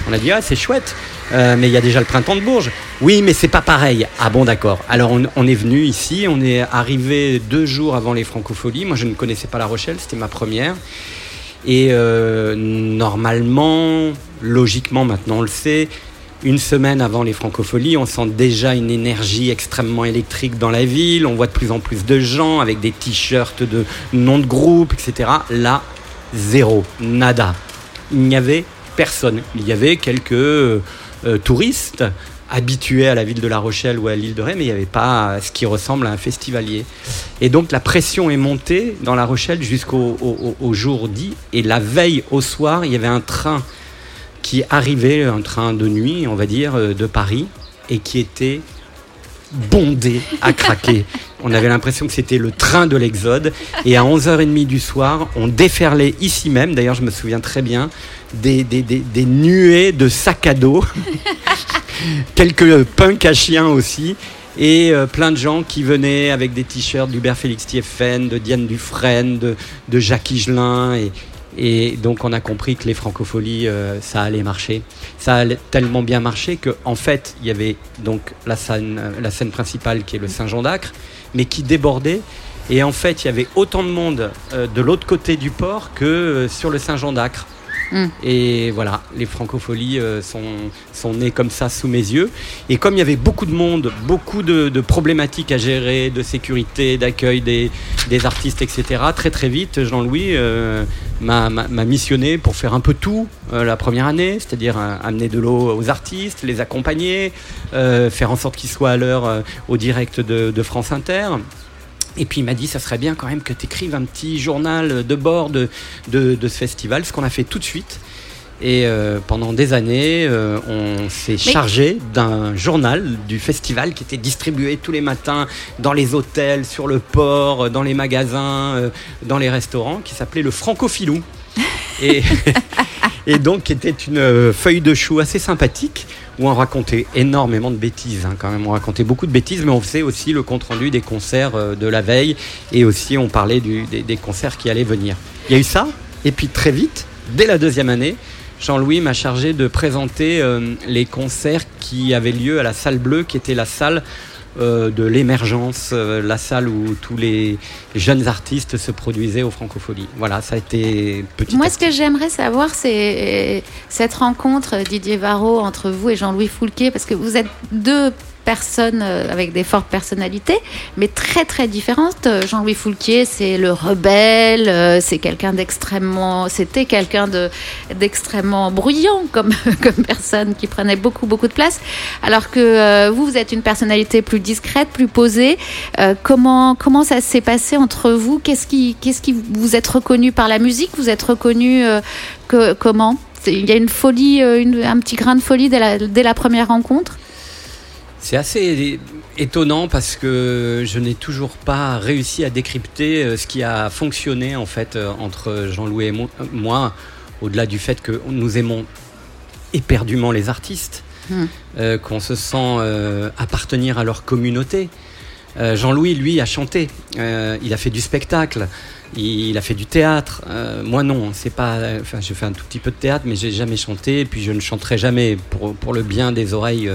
On a dit, ah, c'est chouette, euh, mais il y a déjà le printemps de Bourges. Oui, mais c'est pas pareil. Ah bon, d'accord. Alors, on, est venu ici, on est arrivé deux jours avant les francopholies. Moi, je ne connaissais pas La Rochelle, c'était ma première. Et euh, normalement, logiquement, maintenant on le sait, une semaine avant les francopholies, on sent déjà une énergie extrêmement électrique dans la ville. On voit de plus en plus de gens avec des t-shirts de noms de groupe, etc. Là, zéro, nada. Il n'y avait personne. Il y avait quelques euh, touristes habitués à la ville de La Rochelle ou à l'île de Ré, mais il n'y avait pas ce qui ressemble à un festivalier. Et donc la pression est montée dans La Rochelle jusqu'au au- au- au jour dit. Et la veille au soir, il y avait un train qui arrivait, un train de nuit, on va dire, euh, de Paris, et qui était bondé à craquer. On avait l'impression que c'était le train de l'Exode. Et à 11h30 du soir, on déferlait ici même, d'ailleurs je me souviens très bien, des, des, nuées de sacs à dos, quelques punks à chiens aussi, et euh, plein de gens qui venaient avec des t-shirts d'Hubert Félix Thieffen, de Diane Dufresne, de, Jacques Higelin. Et donc on a compris que les francopholies, euh, ça allait marcher. Ça allait tellement bien marcher que en fait, il y avait donc la scène, euh, principale qui est le Saint-Jean d'Acre, mais qui débordait. Et en fait, il y avait autant de monde euh, de l'autre côté du port que sur le Saint-Jean d'Acre. Mm. Et voilà, les francopholies euh, sont, nées comme ça sous mes yeux. Et comme il y avait beaucoup de monde, beaucoup de, problématiques à gérer, de sécurité, d'accueil des, artistes, etc., très très vite, Jean-Louis euh, m'a missionné pour faire un peu tout euh, la première année, c'est-à-dire amener de l'eau aux artistes, les accompagner, faire en sorte qu'ils soient à l'heure au direct de France Inter. Et puis il m'a dit, ça serait bien quand même que tu écrives un petit journal de bord de, de, de ce festival, ce qu'on a fait tout de suite. Et euh, pendant des années, euh, on s'est chargé d'un journal du festival qui était distribué tous les matins dans les hôtels, sur le port, dans les magasins, euh, dans les restaurants, qui s'appelait le Francophilou. Et, et donc, qui était une feuille de chou assez sympathique où on racontait énormément de bêtises, hein, quand même. On racontait beaucoup de bêtises, mais on faisait aussi le compte-rendu des concerts euh, de la veille et aussi on parlait des concerts qui allaient venir. Il y a eu ça, et puis très vite, dès la deuxième année, Jean-Louis m'a chargé de présenter euh, les concerts qui avaient lieu à la salle bleue, qui était la salle euh, de l'émergence, euh, la salle où tous les, jeunes artistes se produisaient aux Francopholies. Voilà, ça a été petit. Moi, ce que j'aimerais savoir, c'est cette rencontre, Didier Varro, entre vous et Jean-Louis Foulquier, parce que vous êtes deux personnes euh, avec des fortes personnalités, mais très très différentes. Euh, Jean-Louis Foulquier, c'est le rebelle, euh, c'est quelqu'un d'extrêmement, c'était quelqu'un de d'extrêmement bruyant comme comme personne qui prenait beaucoup beaucoup de place, alors que vous, vous êtes une personnalité plus discrète, plus posée. Comment comment ça s'est passé entre vous? Qu'est-ce qui qu'est-ce qui vous êtes reconnu par la musique? Vous êtes reconnu comment? Il y a une folie, un petit grain de folie dès la, dès la première rencontre? C'est assez étonnant parce que je n'ai toujours pas réussi à décrypter euh, ce qui a fonctionné en fait euh, entre Jean-Louis et mo- moi, au-delà du fait que nous aimons éperdument les artistes, Hmm. euh, qu'on se sent euh, appartenir à leur communauté. Euh, Jean-Louis, lui, a chanté, Euh, il a fait du spectacle, il, il a fait du théâtre. Euh, moi, non, c'est pas. Enfin, j'ai fait un tout petit peu de théâtre, mais j'ai jamais chanté. Et puis, je ne chanterai jamais pour, pour le bien des oreilles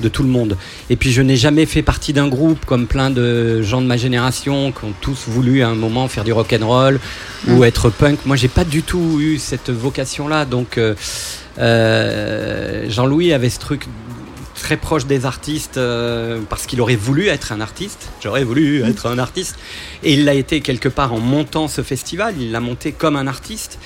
de tout le monde. Et puis, je n'ai jamais fait partie d'un groupe comme plein de gens de ma génération qui ont tous voulu à un moment faire du rock and roll ou être punk. Moi, j'ai pas du tout eu cette vocation-là. Donc, Jean-Louis avait ce truc très proche des artistes euh, parce qu'il aurait voulu être un artiste. J'aurais voulu être un artiste. Et il l'a été quelque part en montant ce festival. Il l'a monté comme un artiste.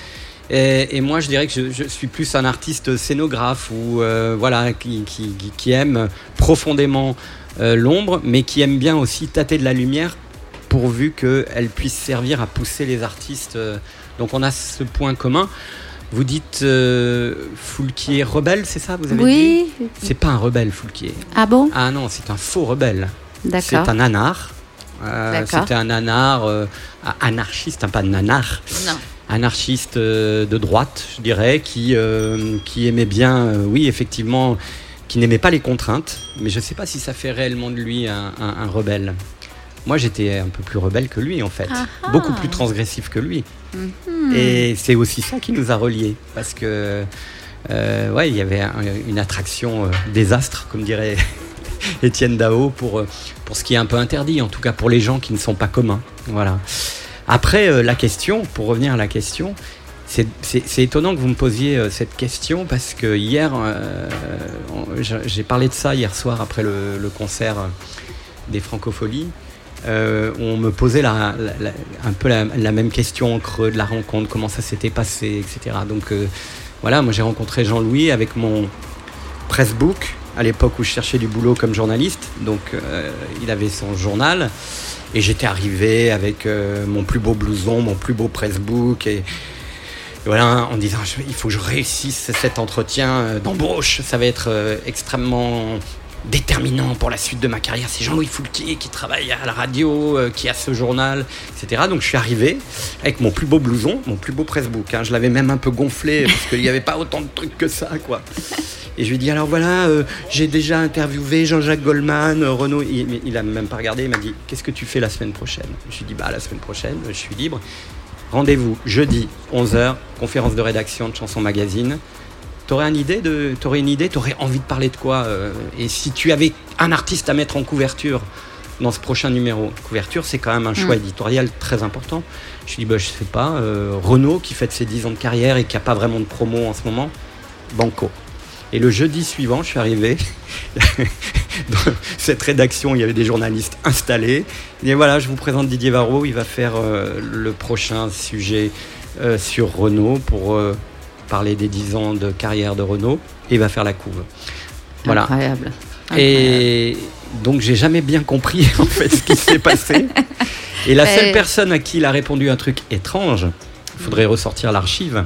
Et, moi, je dirais que je, suis plus un artiste scénographe ou euh, voilà qui, aime profondément euh, l'ombre, mais qui aime bien aussi tâter de la lumière pourvu qu'elle puisse servir à pousser les artistes. Donc on a ce point commun. Vous dites euh, Foulquier rebelle, c'est ça vous avez dit? Oui. C'est pas un rebelle, Foulquier. Ah bon? Ah non, c'est un faux rebelle. C'est D'accord. un nanar. Euh, D'accord. C'était un nanar euh, anarchiste, hein, pas nanar. Non. Anarchiste euh, de droite, je dirais, qui, euh, qui aimait bien, oui, effectivement, qui n'aimait pas les contraintes. Mais je ne sais pas si ça fait réellement de lui un, un- un rebelle. Moi, j'étais un peu plus rebelle que lui, en fait. Ah ah. Beaucoup plus transgressif que lui. Mhm. Et c'est aussi ça qui nous a reliés. Parce que, euh, ouais, il y avait un- une attraction euh, désastre, comme dirait Étienne Dao, pour, euh, pour ce qui est un peu interdit, en tout cas pour les gens qui ne sont pas communs. Voilà. Après, euh, la question, pour revenir à la question, c'est- étonnant que vous me posiez cette question parce que hier, j'ai parlé de ça hier soir après le, le concert des Francopholies. Euh, on me posait la- un peu la, même question en creux de la rencontre, comment ça s'était passé, etc. Donc euh, voilà, moi j'ai rencontré Jean-Louis avec mon pressbook à l'époque où je cherchais du boulot comme journaliste. Donc euh, il avait son journal et j'étais arrivé avec mon plus beau blouson, mon plus beau pressbook et, et voilà en disant il faut que je réussisse cet entretien d'embauche. Ça va être extrêmement déterminant pour la suite de ma carrière. C'est Jean-Louis Foulquier qui travaille à la radio, euh, qui a ce journal, etc. Donc je suis arrivé avec mon plus beau blouson, mon plus beau pressbook. hein. Je l'avais même un peu gonflé parce qu'il n'y avait pas autant de trucs que ça, quoi. Et je lui dit alors voilà, euh, j'ai déjà interviewé Jean-Jacques Goldman, euh, Renaud. Il, a même pas regardé. Il m'a dit qu'est-ce que tu fais la semaine prochaine? Je lui dit bah la semaine prochaine, je suis libre. Rendez-vous jeudi 11h, conférence de rédaction de Chanson Magazine. T'aurais une idée de, t'aurais une idée, t'aurais envie de parler de quoi euh, Et si tu avais un artiste à mettre en couverture dans ce prochain numéro? Couverture, c'est quand même un choix Mm. éditorial très important. Je dis, bah, je sais pas, euh, Renault qui fête ses 10 ans de carrière et qui n'a pas vraiment de promo en ce moment, Banco. Et le jeudi suivant, je suis arrivé. Dans cette rédaction, il y avait des journalistes installés. Dit voilà, je vous présente Didier Varro. Il va faire euh, le prochain sujet euh, sur Renault pour euh, parler des 10 ans de carrière de Renault. Et il va faire la couve. Voilà. Incroyable. Et donc j'ai jamais bien compris en fait ce qui s'est passé. Et la seule personne à qui il a répondu un truc étrange, il faudrait ressortir l'archive.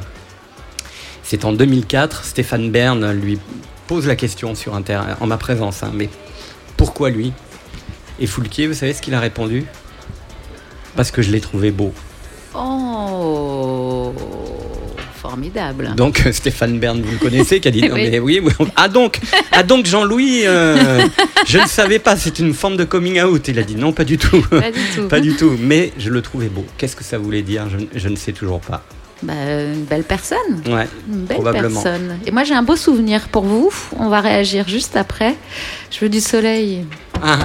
C'est en 2004, Stéphane Bern lui pose la question sur Inter en ma présence, hein, mais pourquoi lui? Et Foulquier, vous savez ce qu'il a répondu? Parce que je l'ai trouvé beau. Oh, formidable. Donc euh, Stéphane Bern, vous le connaissez, qui a dit non Oui. mais oui, oui. ah donc, ah donc Jean-Louis, euh, je ne savais pas, c'est une forme de coming out. Il a dit non, pas du tout, Pas du tout. pas du tout. Mais je le trouvais beau. Qu'est-ce que ça voulait dire je, je ne sais toujours pas. Bah, une belle personne. Ouais, Une belle probablement. personne. Et moi, j'ai un beau souvenir pour vous. On va réagir juste après. Je veux du soleil. Ah.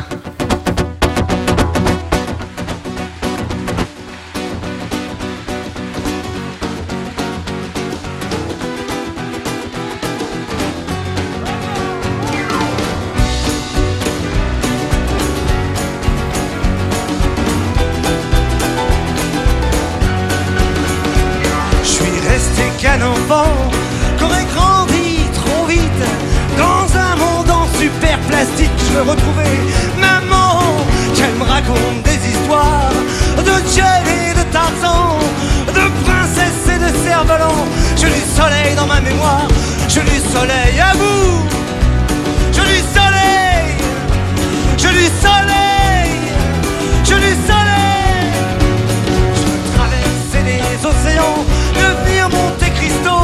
Veux retrouver maman qu'elle me raconte des histoires de Jane et de Tarzan, de princesse et de cerf-volant. Je du soleil dans ma mémoire, je du soleil à vous, je du soleil, je du soleil, je du soleil. Je veux traverser les océans, devenir Monte Cristo,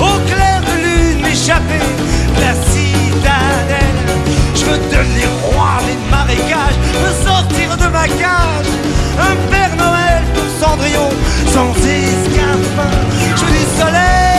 au clair de lune m'échapper. Veux devenir roi des marécages, me sortir de ma cage, un Père Noël pour Cendrillon, sans escarpin. Je veux du soleil,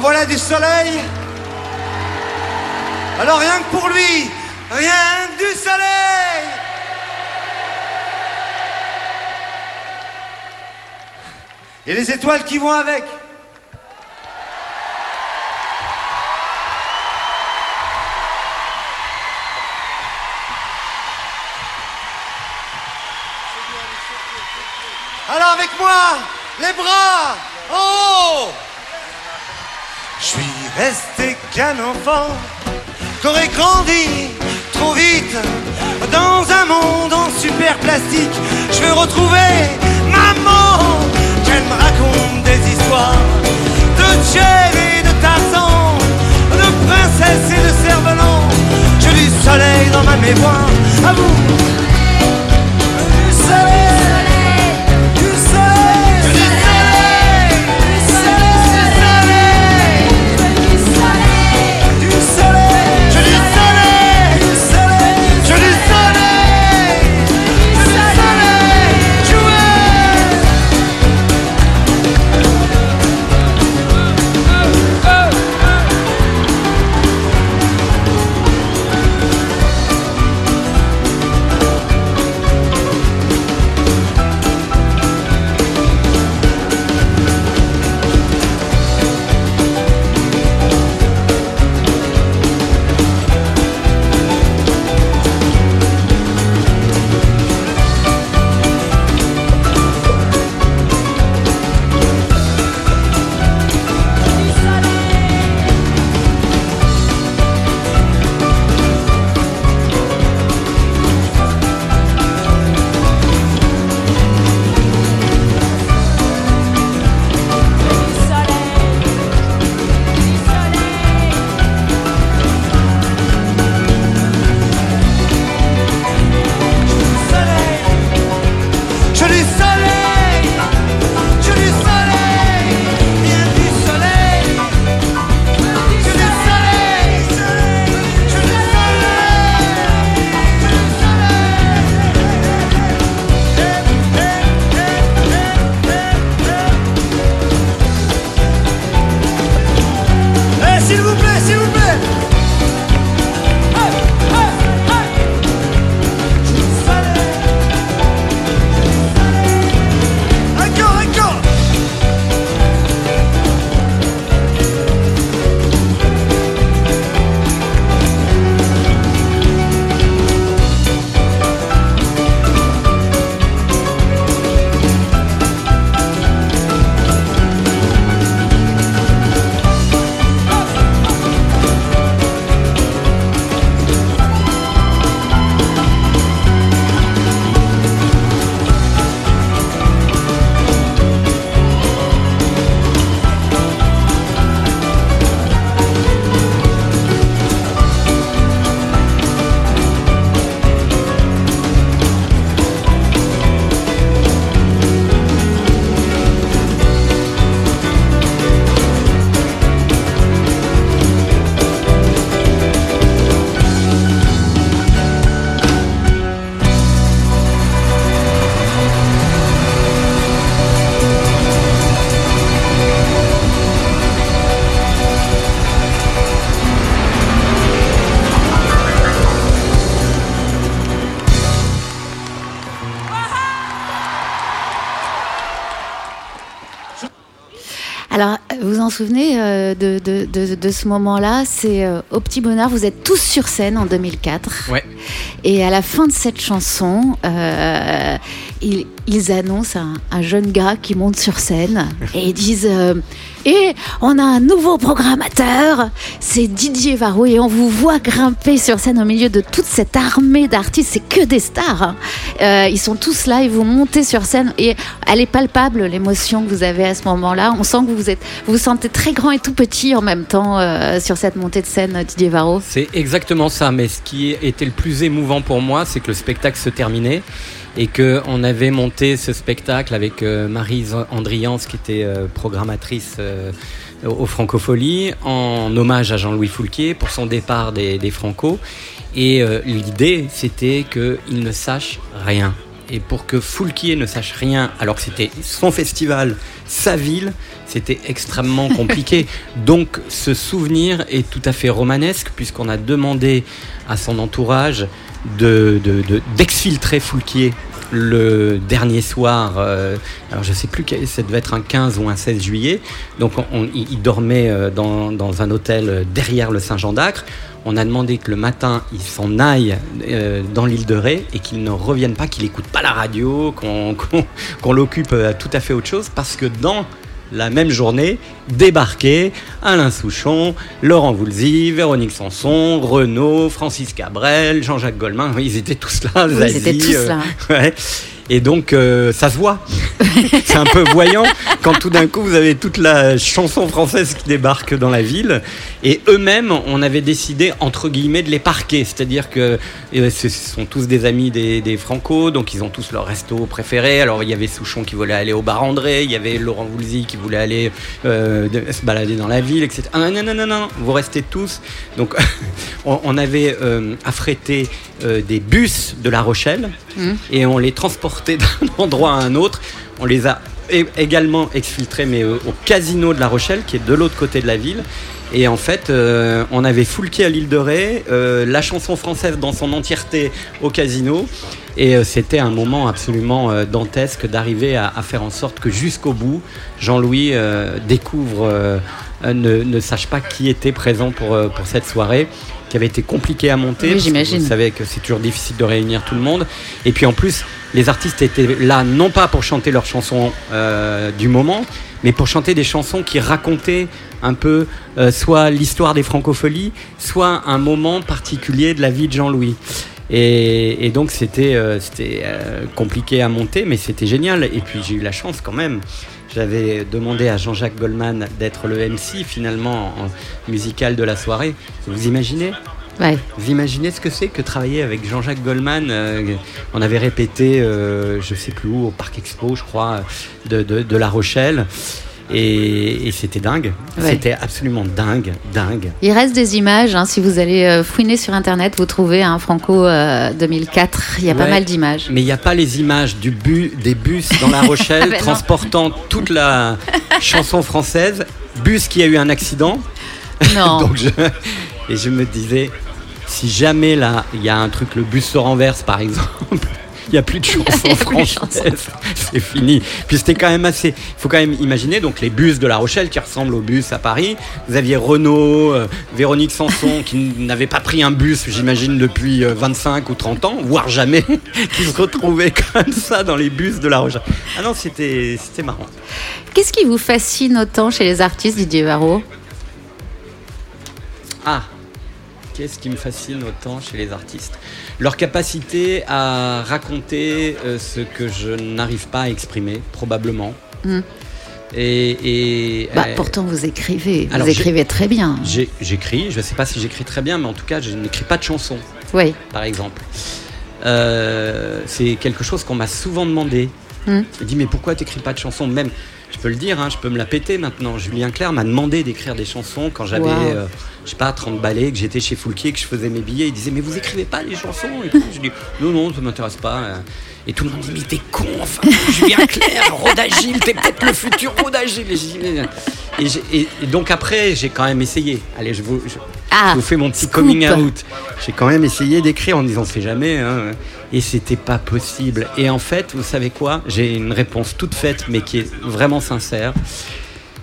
Voilà du soleil. Alors rien que pour lui, rien du soleil. Et les étoiles qui vont avec. Enfant qu'aurait grandi trop vite dans un monde en super plastique. Je veux retrouver maman qu'elle me raconte des histoires de Jane et de Tarzan, de princesse et de cerf-volant. J'ai du soleil dans ma mémoire. En souvenez euh, de, de, de, de ce moment-là C'est euh, au Petit Bonheur, vous êtes tous sur scène en 2004. Ouais. Et à la fin de cette chanson, euh, ils, ils annoncent un, un jeune gars qui monte sur scène et ils disent euh, Et on a un nouveau programmateur, c'est Didier Varro, et on vous voit grimper sur scène au milieu de toute cette armée d'artistes, c'est que des stars. Euh, ils sont tous là, ils vous montez sur scène et elle est palpable l'émotion que vous avez à ce moment-là. On sent que vous vous sentez très grand et tout petit en même temps euh, sur cette montée de scène, Didier Varro. C'est exactement ça, mais ce qui était le plus émouvant pour moi, c'est que le spectacle se terminait et que on avait monté ce spectacle avec euh, Marise Andriance qui était euh, programmatrice euh, au Francofolie en hommage à Jean-Louis Foulquier pour son départ des, des Franco. Et euh, l'idée, c'était qu'il ne sache rien. Et pour que Foulquier ne sache rien, alors que c'était son festival, sa ville, c'était extrêmement compliqué. Donc ce souvenir est tout à fait romanesque, puisqu'on a demandé à son entourage de, de- de- d'exfiltrer Foulquier le dernier soir, euh, alors je sais plus, quel- ça devait être un 15 ou un 16 juillet, donc on- on- il dormait euh, dans, dans un hôtel euh, derrière le Saint-Jean d'Acre. On a demandé que le matin, il s'en aille euh, dans l'île de Ré et qu'il ne revienne pas, qu'il écoute pas la radio, qu'on l'occupe à tout à fait autre chose, parce que dans la même journée, débarquaient Alain Souchon, Laurent Voulzy, Véronique Sanson, Renaud, Francis Cabrel, Jean-Jacques Goldman. Ils étaient tous là, Oui, Zazie, ils étaient tous là. ouais. Et donc, euh, ça se voit. C'est un peu voyant quand tout d'un coup, vous avez toute la chanson française qui débarque dans la ville. Et eux-mêmes, on avait décidé, entre guillemets, de les parquer. C'est-à-dire que euh, ce sont tous des amis des, des Franco, donc ils ont tous leur resto préféré. Alors, il y avait Souchon qui voulait aller au bar André, il y avait Laurent Voulzy qui voulait aller euh, se balader dans la ville, etc. Ah, non, non, non, non, vous restez tous. Donc, on, on avait affrété des bus de La Rochelle Mhm. et on les transportait d'un endroit à un autre. On les a également exfiltrés, mais euh, au casino de La Rochelle, qui est de l'autre côté de la ville. Et en fait, euh, on avait Foulquier à l'île de Ré, euh, la chanson française dans son entièreté au casino. Et c'était un moment absolument dantesque d'arriver à, faire en sorte que jusqu'au bout, Jean-Louis découvre, ne, sache pas qui était présent pour cette soirée, qui avait été compliquée à monter. Oui, j'imagine. Vous savez que c'est toujours difficile de réunir tout le monde. Et puis en plus, les artistes étaient là non pas pour chanter leurs chansons euh, du moment, mais pour chanter des chansons qui racontaient un peu euh, soit l'histoire des francopholies, soit un moment particulier de la vie de Jean-Louis. Et, et donc c'était c'était euh, compliqué à monter, mais c'était génial. Et puis j'ai eu la chance quand même. J'avais demandé à Jean-Jacques Goldman d'être le MC finalement en musical de la soirée. Vous imaginez Ouais. vous imaginez ce que c'est que travailler avec Jean-Jacques Goldman euh, On avait répété, euh, je sais plus où, au Parc Expo, je crois, de, de- de La Rochelle. Et, et c'était dingue. Ouais. C'était absolument dingue, dingue. Il reste des images. hein, si vous allez euh, fouiner sur Internet, vous trouvez un Franco euh, 2004. Il y a pas mal d'images. Mais il n'y a pas les images du bu- des bus dans La Rochelle Ah ben transportant toute la chanson française. Bus qui a eu un accident. Non. Donc je, et je me disais, si jamais là, il y a un truc, le bus se renverse par exemple, il n'y a plus de chansons françaises. C'est fini. Puis c'était quand même assez. Il faut quand même imaginer donc les bus de La Rochelle qui ressemblent aux bus à Paris. Vous aviez Renault, euh, Véronique Sanson qui n'avait pas pris un bus, j'imagine, depuis euh, 25 ou 30 ans, voire jamais, qui se retrouvaient comme ça dans les bus de La Rochelle. Ah non, c'était c'était marrant. Qu'est-ce qui vous fascine autant chez les artistes, Didier Varro? Ah, qu'est-ce qui me fascine autant chez les artistes? Leur capacité à raconter euh, ce que je n'arrive pas à exprimer, probablement. Hmm. Et, et, Bah, euh, Pourtant, vous écrivez. Vous alors, écrivez très bien. j'écris, je ne sais pas si j'écris très bien, mais en tout cas, je n'écris pas de chansons, Oui. par exemple. Euh, c'est quelque chose qu'on m'a souvent demandé. Hmm. Je me dis, mais pourquoi t'écris pas de chansons? Même, je peux le dire, hein, je peux me la péter maintenant. Julien Clerc m'a demandé d'écrire des chansons quand j'avais, Wow. euh, je sais pas, 30 ballets, que j'étais chez Foulquier, que je faisais mes billets. Il disait, mais vous écrivez pas les chansons et tout. Je dis, non, non, ça m'intéresse pas. euh. Et tout le monde dit, mais t'es con, enfin, Julien Clerc, Rodagile, t'es peut-être le futur Rodagile. Et, et et- et donc après, j'ai quand même essayé. Allez, je vous, je- Ah, je vous fais mon petit scoop. coming out. J'ai quand même essayé d'écrire en disant, c'est jamais. hein. Et c'était pas possible. Et en fait, vous savez quoi? J'ai une réponse toute faite, mais qui est vraiment sincère.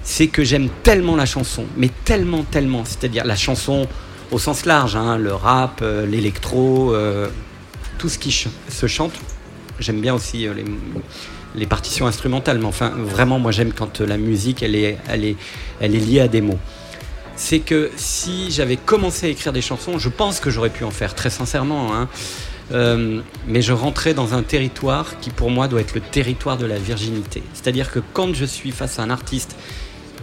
c'est que j'aime tellement la chanson, mais tellement, tellement, c'est-à-dire la chanson au sens large, hein, le rap, euh, l'électro, euh, tout ce qui ch- se chante. J'aime bien aussi euh, les, les partitions instrumentales, mais enfin, vraiment, moi j'aime quand la musique, elle est, elle est, elle est liée à des mots. C'est que si j'avais commencé à écrire des chansons, je pense que j'aurais pu en faire, très sincèrement. hein. Euh, mais je rentrais dans un territoire qui pour moi doit être le territoire de la virginité. C'est-à-dire que quand je suis face à un artiste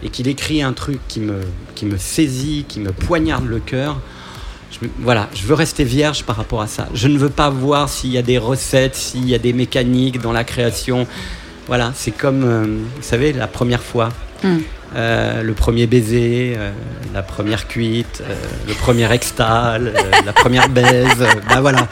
et qu'il écrit un truc qui me, qui me saisit, qui me poignarde le cœur, je voilà, je veux rester vierge par rapport à ça. Je ne veux pas voir s'il y a des recettes, s'il y a des mécaniques dans la création. Voilà, c'est comme, euh, vous savez, la première fois. Mm. Euh, le premier baiser, euh, la première cuite, euh, le premier extal, la première baise, bah voilà.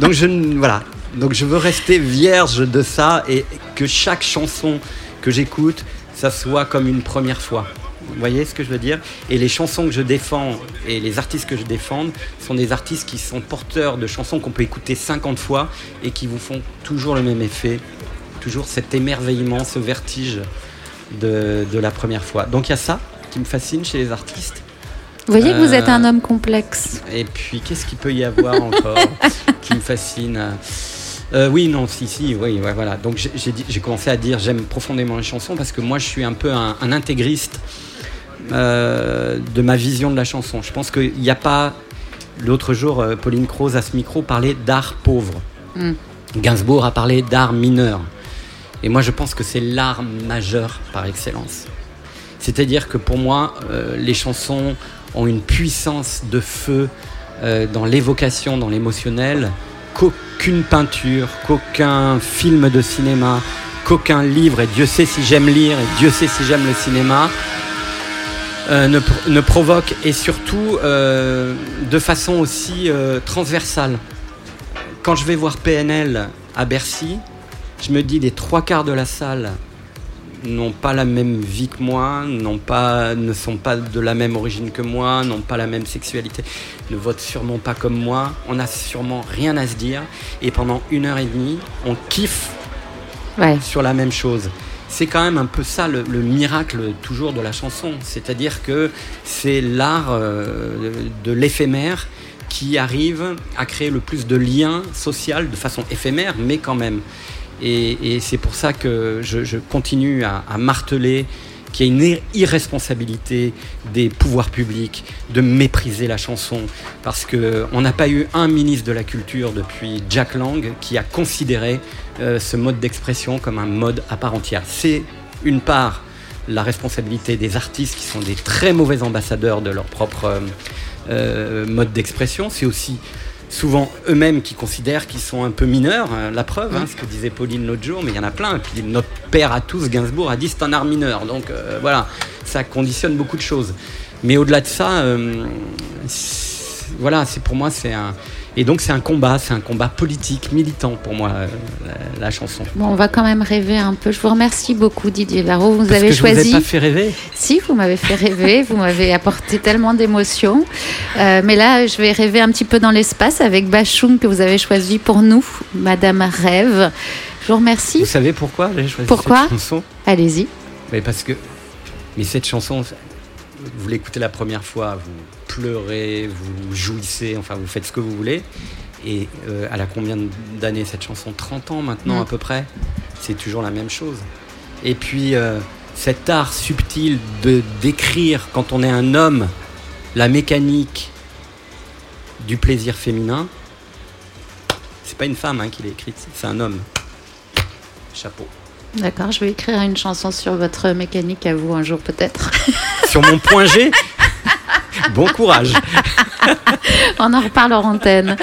Donc je voilà. Donc je veux rester vierge de ça et que chaque chanson que j'écoute, ça soit comme une première fois. Vous voyez ce que je veux dire? Et les chansons que je défends et les artistes que je défends sont des artistes qui sont porteurs de chansons qu'on peut écouter 50 fois et qui vous font toujours le même effet, toujours cet émerveillement, ce vertige de, de la première fois. Donc il y a ça qui me fascine chez les artistes. Vous voyez que vous êtes Euh, un homme complexe. Et puis qu'est-ce qu'il peut y avoir encore qui me fascine? Euh, oui, non, si, si, oui, ouais, voilà. Donc j'ai- commencé à dire j'aime profondément les chansons parce que moi je suis un peu un, un intégriste euh, de ma vision de la chanson. Je pense qu'il n'y a pas. L'autre jour, euh, Pauline Croze à ce micro parlait d'art pauvre. Mm. Gainsbourg a parlé d'art mineur. Et moi je pense que c'est l'art majeur par excellence. C'est-à-dire que pour moi, euh, les chansons ont une puissance de feu euh, dans l'évocation, dans l'émotionnel, qu'aucune peinture, qu'aucun film de cinéma, qu'aucun livre, et Dieu sait si j'aime lire, et Dieu sait si j'aime le cinéma, euh, ne, ne provoque, et surtout de façon aussi transversale. Quand je vais voir PNL à Bercy, je me dis les trois quarts de la salle n'ont pas la même vie que moi, n'ont pas, ne sont pas de la même origine que moi, n'ont pas la même sexualité, ne votent sûrement pas comme moi. On n'a sûrement rien à se dire. Et pendant une heure et demie, on kiffe Ouais. sur la même chose. C'est quand même un peu ça le, le miracle toujours de la chanson. C'est-à-dire que c'est l'art euh, de l'éphémère qui arrive à créer le plus de liens sociaux de façon éphémère, mais quand même. Et, c'est pour ça que je, continue à, marteler qu'il y a une ir- irresponsabilité des pouvoirs publics de mépriser la chanson. Parce qu'on n'a pas eu un ministre de la Culture depuis Jack Lang qui a considéré euh, ce mode d'expression comme un mode à part entière. C'est une part la responsabilité des artistes qui sont des très mauvais ambassadeurs de leur propre euh, euh, mode d'expression. C'est aussi souvent eux-mêmes qui considèrent qu'ils sont un peu mineurs. hein, la preuve, hein, ce que disait Pauline l'autre jour, mais il y en a plein. Notre père à tous, Gainsbourg, a dit c'est un art mineur. Donc euh, voilà, ça conditionne beaucoup de choses. Mais au-delà de ça, euh, voilà, c'est pour moi c'est un et donc c'est un combat, c'est un combat politique, militant pour moi euh, la, la chanson. Bon, on va quand même rêver un peu. Je vous remercie beaucoup, Didier Varro. Vous Parce avez que je vous ai choisi. pas fait rêver. Si, vous m'avez fait rêver, vous m'avez apporté tellement d'émotions. Euh, mais là, je vais rêver un petit peu dans l'espace avec Bachung que vous avez choisi pour nous, Madame Rêve. Je vous remercie. Vous savez pourquoi j'ai choisi Pourquoi cette chanson? Allez-y. Mais parce que mais cette chanson, vous l'écoutez la première fois, vous pleurez, vous jouissez, enfin vous faites ce que vous voulez. Et euh, elle a combien d'années cette chanson? 30 ans maintenant Mm. à peu près. C'est toujours la même chose. Et puis euh, cet art subtil de décrire quand on est un homme la mécanique du plaisir féminin. C'est pas une femme hein, qui l'a écrite, c'est un homme. Chapeau. D'accord, je vais écrire une chanson sur votre mécanique à vous un jour peut-être. Sur mon point G? Bon courage. On en reparle en antenne.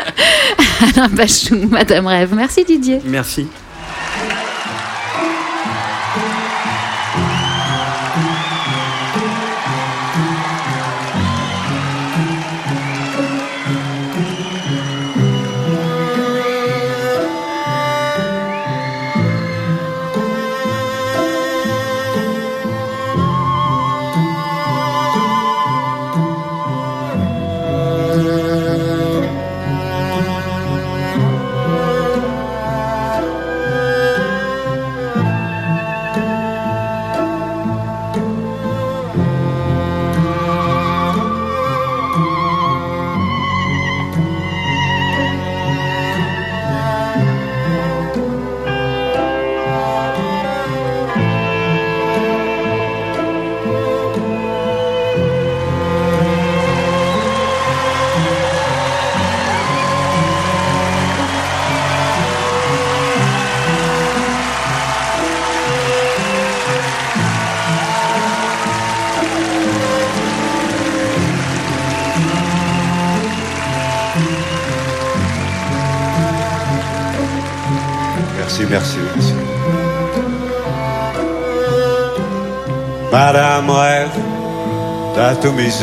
Alain Bachung, Madame Rêve. Merci Didier. Merci.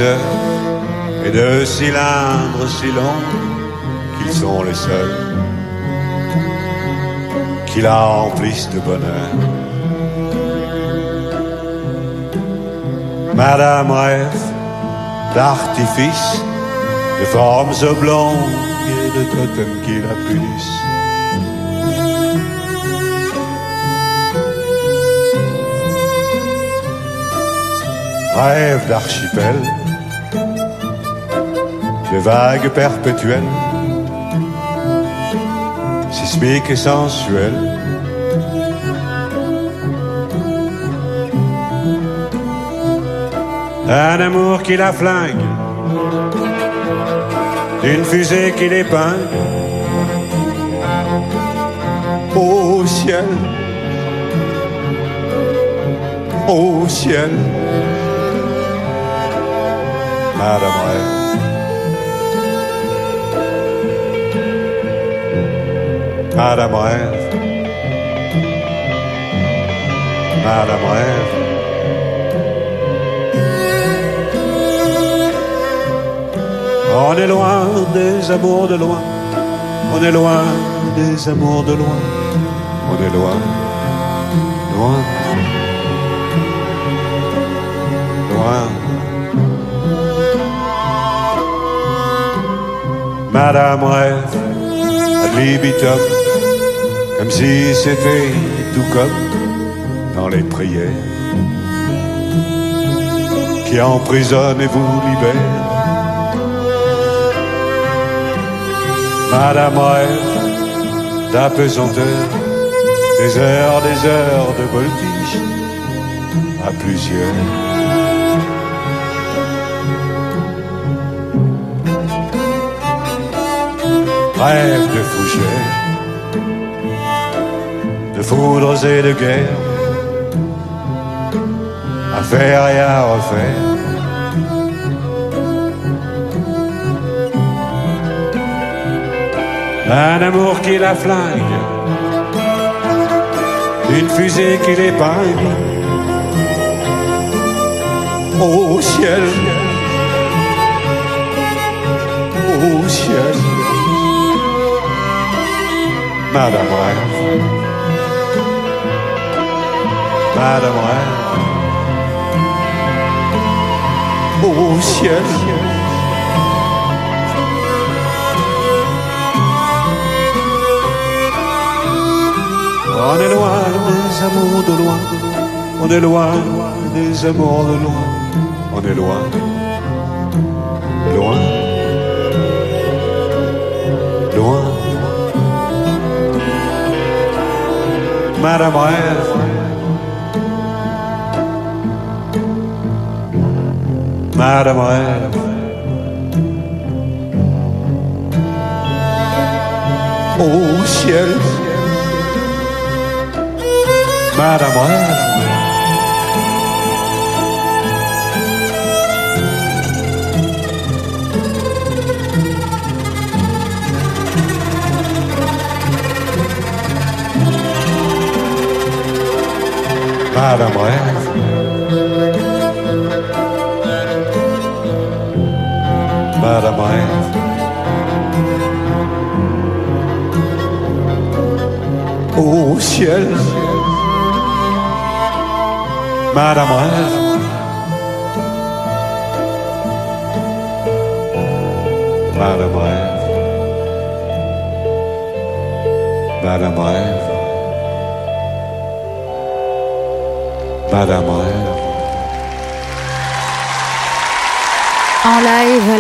Et de cylindres si longs qu'ils sont les seuls qui la remplissent de bonheur. Madame rêve d'artifices, de formes oblongues et de totems qui la punissent. Rêve d'archipel, de vagues perpétuelles, sismiques et sensuelles. Un amour qui la flingue, une fusée qui l'épingle. Au ciel, au ciel, Madame Rêve. Madame Rêve, Madame Rêve. On est loin des amours de loin. On est loin des amours de loin. On est loin, loin, loin. Madame rêve à libitum, comme si c'était tout comme dans les prières qui emprisonnent et vous libèrent. Madame rêve d'apesanteur, des heures, des heures de voltige à plusieurs. Rêve de fougères, de foudres et de guerre, à faire et à refaire. Un amour qui la flingue, une fusée qui l'épingle. Au ciel, au ciel, Madame Rêve, au ciel. On est loin des amours de loin. On est loin des amours de loin. On est loin. Loin. Loin. Madame rêve. Madame rêve. Au ciel. Madame rêve. Madame rêve. Au ciel. Madame. Madame. Madame. Madame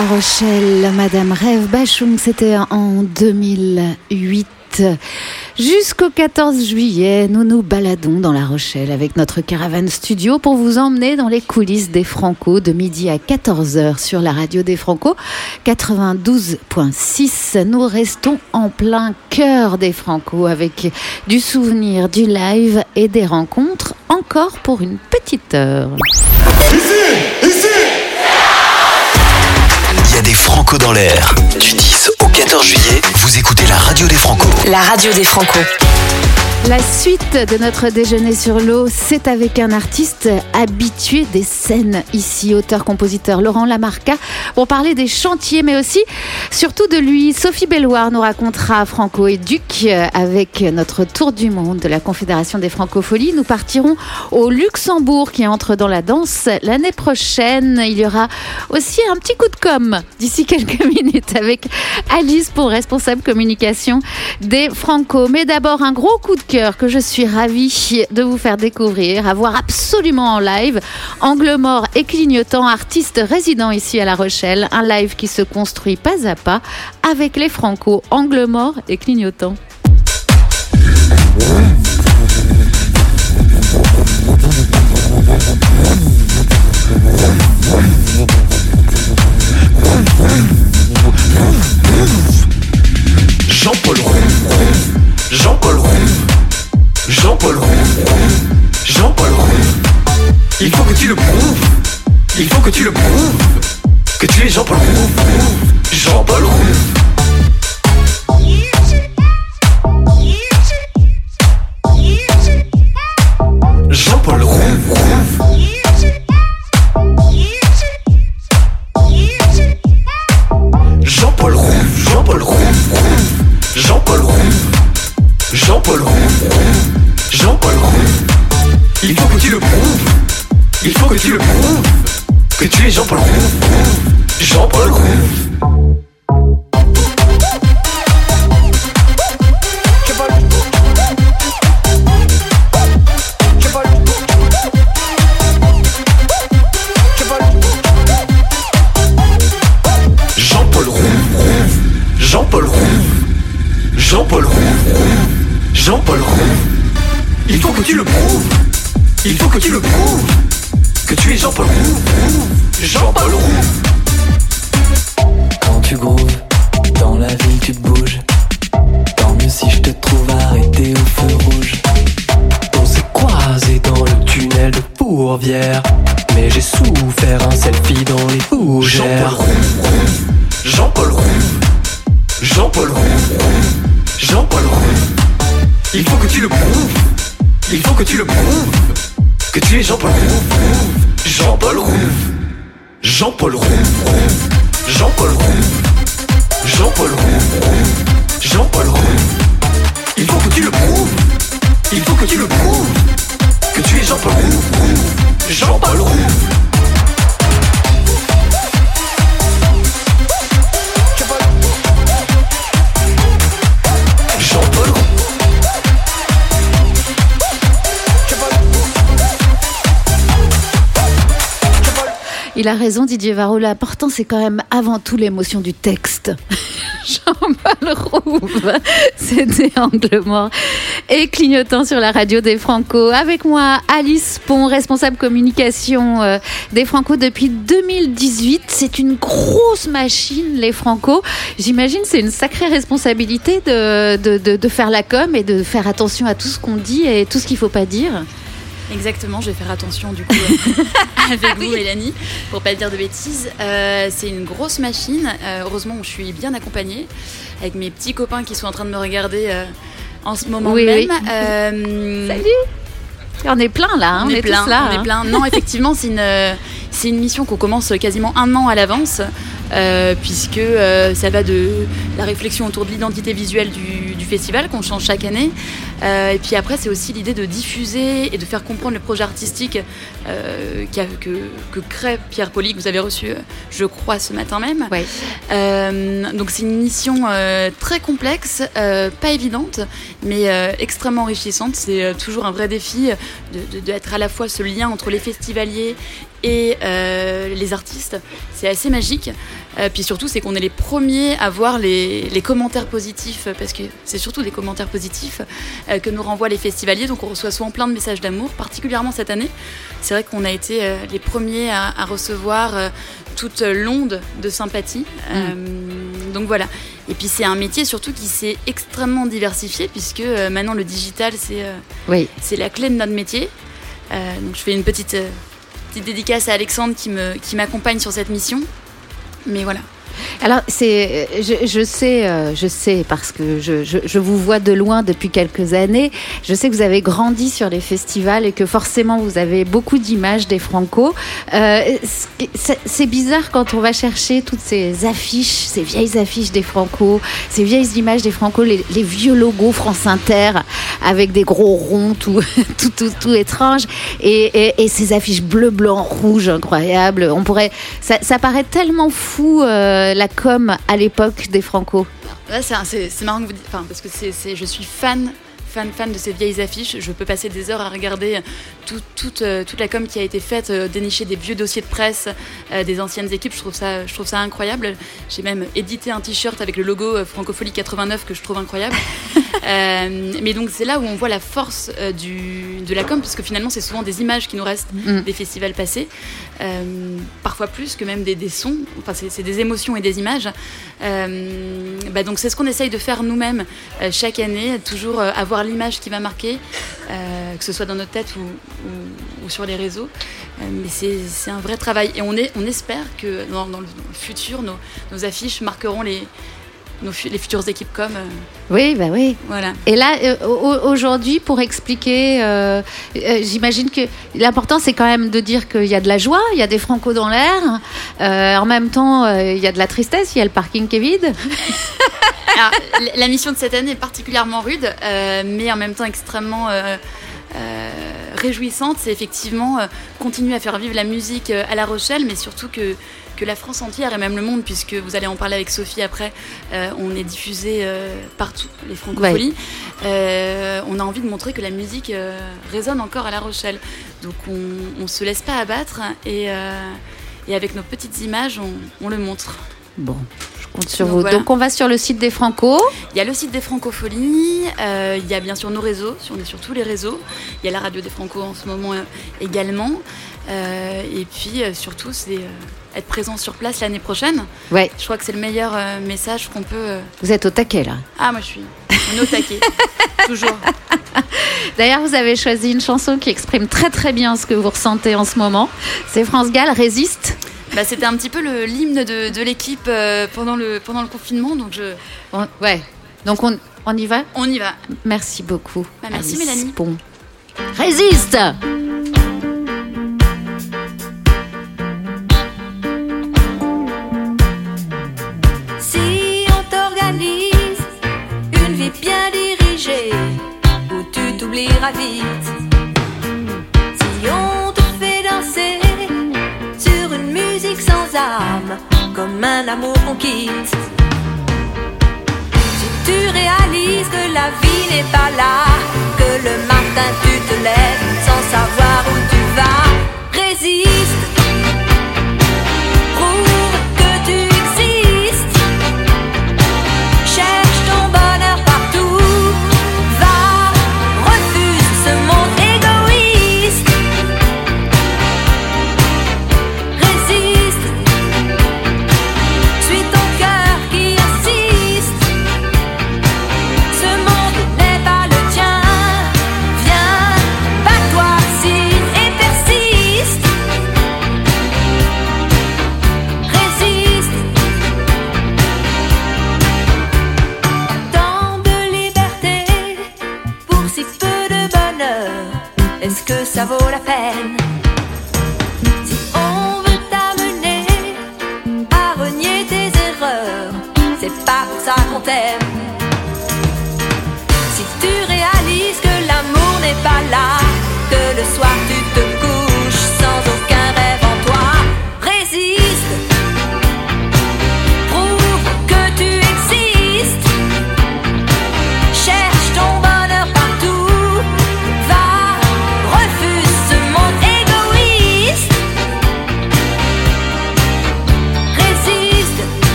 La Rochelle, Madame Rêve Bachung, c'était en 2008. Jusqu'au 14 juillet, nous nous baladons dans La Rochelle avec notre caravane studio pour vous emmener dans les coulisses des Franco de midi à 14h sur la radio des Franco 92.6. Nous restons en plein cœur des Franco avec du souvenir, du live et des rencontres encore pour une petite heure. Dans l'air. Du 10 au 14 juillet, vous écoutez la radio des Franco. La radio des Franco. La suite de notre déjeuner sur l'eau, c'est avec un artiste habitué des scènes ici, auteur-compositeur Laurent Lamarca, pour parler des chantiers, mais aussi, surtout de lui. Sophie Belloir nous racontera Franco et Duc avec notre tour du monde de la Confédération des Francopholies. Nous partirons au Luxembourg qui entre dans la danse l'année prochaine. Il y aura aussi un petit coup de com d'ici quelques minutes avec Alice pour responsable communication des Franco. Mais d'abord, un gros coup de cœur que je suis ravie de vous faire découvrir, à voir absolument en live. Angle mort et clignotant, artiste résident ici à La Rochelle. Un live qui se construit pas à pas avec les Franco. Angle mort et clignotant. Jean-Paul Rouve, Jean-Paul Rouve, Jean-Paul Rouve, Jean-Paul Rouve. Il faut que tu le prouves, il faut que tu le prouves, que tu es Jean-Paul Rouve, Jean-Paul Rouve. Jean-Paul Rouve, Jean-Paul Rouve, Jean-Paul Rouve, Jean-Paul Rouve, Jean-Paul Rouve, Jean-Paul. Il faut que tu le prouves, il faut que tu le prouves, que tu es Jean-Paul Rouve, Jean-Paul Rouve. Jean-Paul Rouve, Jean-Paul Rouve, Jean-Paul Rouve. Il faut que tu le prouves, il faut que tu le prouves, que tu es Jean-Paul Rouve, Jean-Paul Rouve. Quand tu grooves, dans la ville tu te bouges. Tant mieux si je te trouve arrêté au feu rouge. On s'est croisés dans le tunnel de Fourvière. Mais j'ai souffert un selfie dans les fougères. Jean-Paul Rouve, Jean-Paul Rouve, Jean-Paul Rouve. Il faut que tu le prouves, il faut que tu le prouves, que tu es Jean-Paul Rouve, Jean-Paul Rouve, Jean-Paul Rouve, Jean-Paul Rouve, Jean-Paul Rouve, Jean-Paul Rouve. Il faut que tu le prouves, il faut que tu le prouves, que tu es Jean-Paul Rouve, Jean-Paul Rouve. Il a raison, Didier Varro. L'important, c'est quand même avant tout l'émotion du texte. Jean-Paul Rouve, c'était Angle Mort et clignotant sur la radio des Franco. Avec moi, Alice Pont, responsable communication euh, des Franco depuis 2018. C'est une grosse machine, les Franco. J'imagine c'est une sacrée responsabilité de, de, de, de faire la com et de faire attention à tout ce qu'on dit et tout ce qu'il ne faut pas dire. Exactement, je vais faire attention du coup euh, avec vous, Mélanie, pour pas dire de bêtises. Euh, c'est une grosse machine. Euh, heureusement, je suis bien accompagnée avec mes petits copains qui sont en train de me regarder euh, en ce moment Oui, même. oui. Salut On est plein là, hein, on, est, plein, tous là. on hein. est plein. Non, effectivement, c'est une, c'est une mission qu'on commence quasiment un an à l'avance, euh, puisque euh, ça va de la réflexion autour de l'identité visuelle du, du festival qu'on change chaque année. Euh, et puis après, c'est aussi l'idée de diffuser et de faire comprendre le projet artistique euh, que, que crée Pierre Poli, que vous avez reçu, euh, je crois, ce matin même. Euh, donc c'est une mission très complexe, pas évidente, mais extrêmement enrichissante. C'est toujours un vrai défi de- de- d'être à la fois ce lien entre les festivaliers et euh, les artistes. C'est assez magique. Euh, puis surtout, c'est qu'on est les premiers à voir les, les commentaires positifs, parce que c'est surtout des commentaires positifs euh, que nous renvoient les festivaliers. Donc on reçoit souvent plein de messages d'amour, particulièrement cette année. C'est vrai qu'on a été les premiers à, à recevoir toute l'onde de sympathie. Euh, donc voilà. Et puis c'est un métier surtout qui s'est extrêmement diversifié, puisque maintenant le digital, c'est Oui. c'est la clé de notre métier. Donc je fais une petite, petite dédicace à Alexandre qui me qui m'accompagne sur cette mission. Mais voilà. Alors, c'est, je, sais, euh, je sais parce que je, je, vous vois de loin depuis quelques années. Je sais que vous avez grandi sur les festivals et que forcément vous avez beaucoup d'images des Franco. Euh, c'est- bizarre quand on va chercher toutes ces affiches, ces vieilles affiches des Franco, ces vieilles images des Franco, les, vieux logos France Inter avec des gros ronds tout, tout, tout, tout étranges et, et, ces affiches bleu, blanc, rouge incroyables. On pourrait, ça, ça paraît tellement fou euh, la com à l'époque des Franco. C'est, marrant que vous dites, parce que c'est- je suis fan, fan, fan de ces vieilles affiches. Je peux passer des heures à regarder tout- toute, euh, toute la com qui a été faite, euh, dénicher des vieux dossiers de presse euh, des anciennes équipes. Je trouve ça, je trouve ça incroyable. J'ai même édité un t-shirt avec le logo Francophonie 89 que je trouve incroyable. Euh, mais donc c'est là où on voit la force du, de la com, parce que finalement c'est souvent des images qui nous restent Mm. des festivals passés, euh, parfois plus que même des, des sons. Enfin c'est, c'est des émotions et des images. Euh, bah donc c'est ce qu'on essaye de faire nous-mêmes chaque année, toujours euh, l'image qui va marquer, euh, que ce soit dans notre tête ou, sur les réseaux. Euh, mais c'est, un vrai travail et on, espère que dans, le futur, nos affiches marqueront les, nos les futures équipes comme. euh, Oui, bah oui. Voilà. Et là, euh, au- aujourd'hui, pour expliquer, euh, euh, j'imagine que l'important, c'est quand même de dire qu'il y a de la joie, il y a des francos dans l'air. Euh, en même temps, il y a de la tristesse, il y a le parking qui est vide. Alors, la mission de cette année est particulièrement rude, mais en même temps extrêmement réjouissante. C'est effectivement continuer à faire vivre la musique à La Rochelle, mais surtout que, que la France entière et même le monde, puisque vous allez en parler avec Sophie après, euh, on est diffusé euh, partout, les francopholies. Euh, on a envie de montrer que la musique résonne encore à La Rochelle. Donc on ne se laisse pas abattre et, et avec nos petites images, on, on le montre. Bon, je compte sur Donc vous. voilà. Donc, on va sur le site des Franco. Il y a le site des Francopholies, euh, il y a bien sûr nos réseaux, si on est sur tous les réseaux. Il y a la radio des Franco en ce moment euh, également. Euh, et puis surtout, c'est être présent sur place l'année prochaine. Ouais. Je crois que c'est le meilleur euh, message qu'on peut. euh, Vous êtes au taquet, là. Ah, moi je suis on est au taquet. Toujours. D'ailleurs, vous avez choisi une chanson qui exprime très très bien ce que vous ressentez en ce moment. C'est France Gall, Résiste. Bah, C'était un petit peu le- l'hymne de, de l'équipe euh, pendant, le, pendant le confinement. Donc je... ouais. Donc on, on y va? On y va. Merci beaucoup. Bah, merci, Alice Mélanie. Pont. Résiste Si on te fait danser sur une musique sans âme, comme un amour qu'on quitte. Si tu réalises que la vie n'est pas là, que le matin tu te lèves sans savoir où tu Si on veut t'amener à renier tes erreurs, c'est pas pour ça qu'on t'aime. Si tu réalises que l'amour n'est pas là, que le soir tu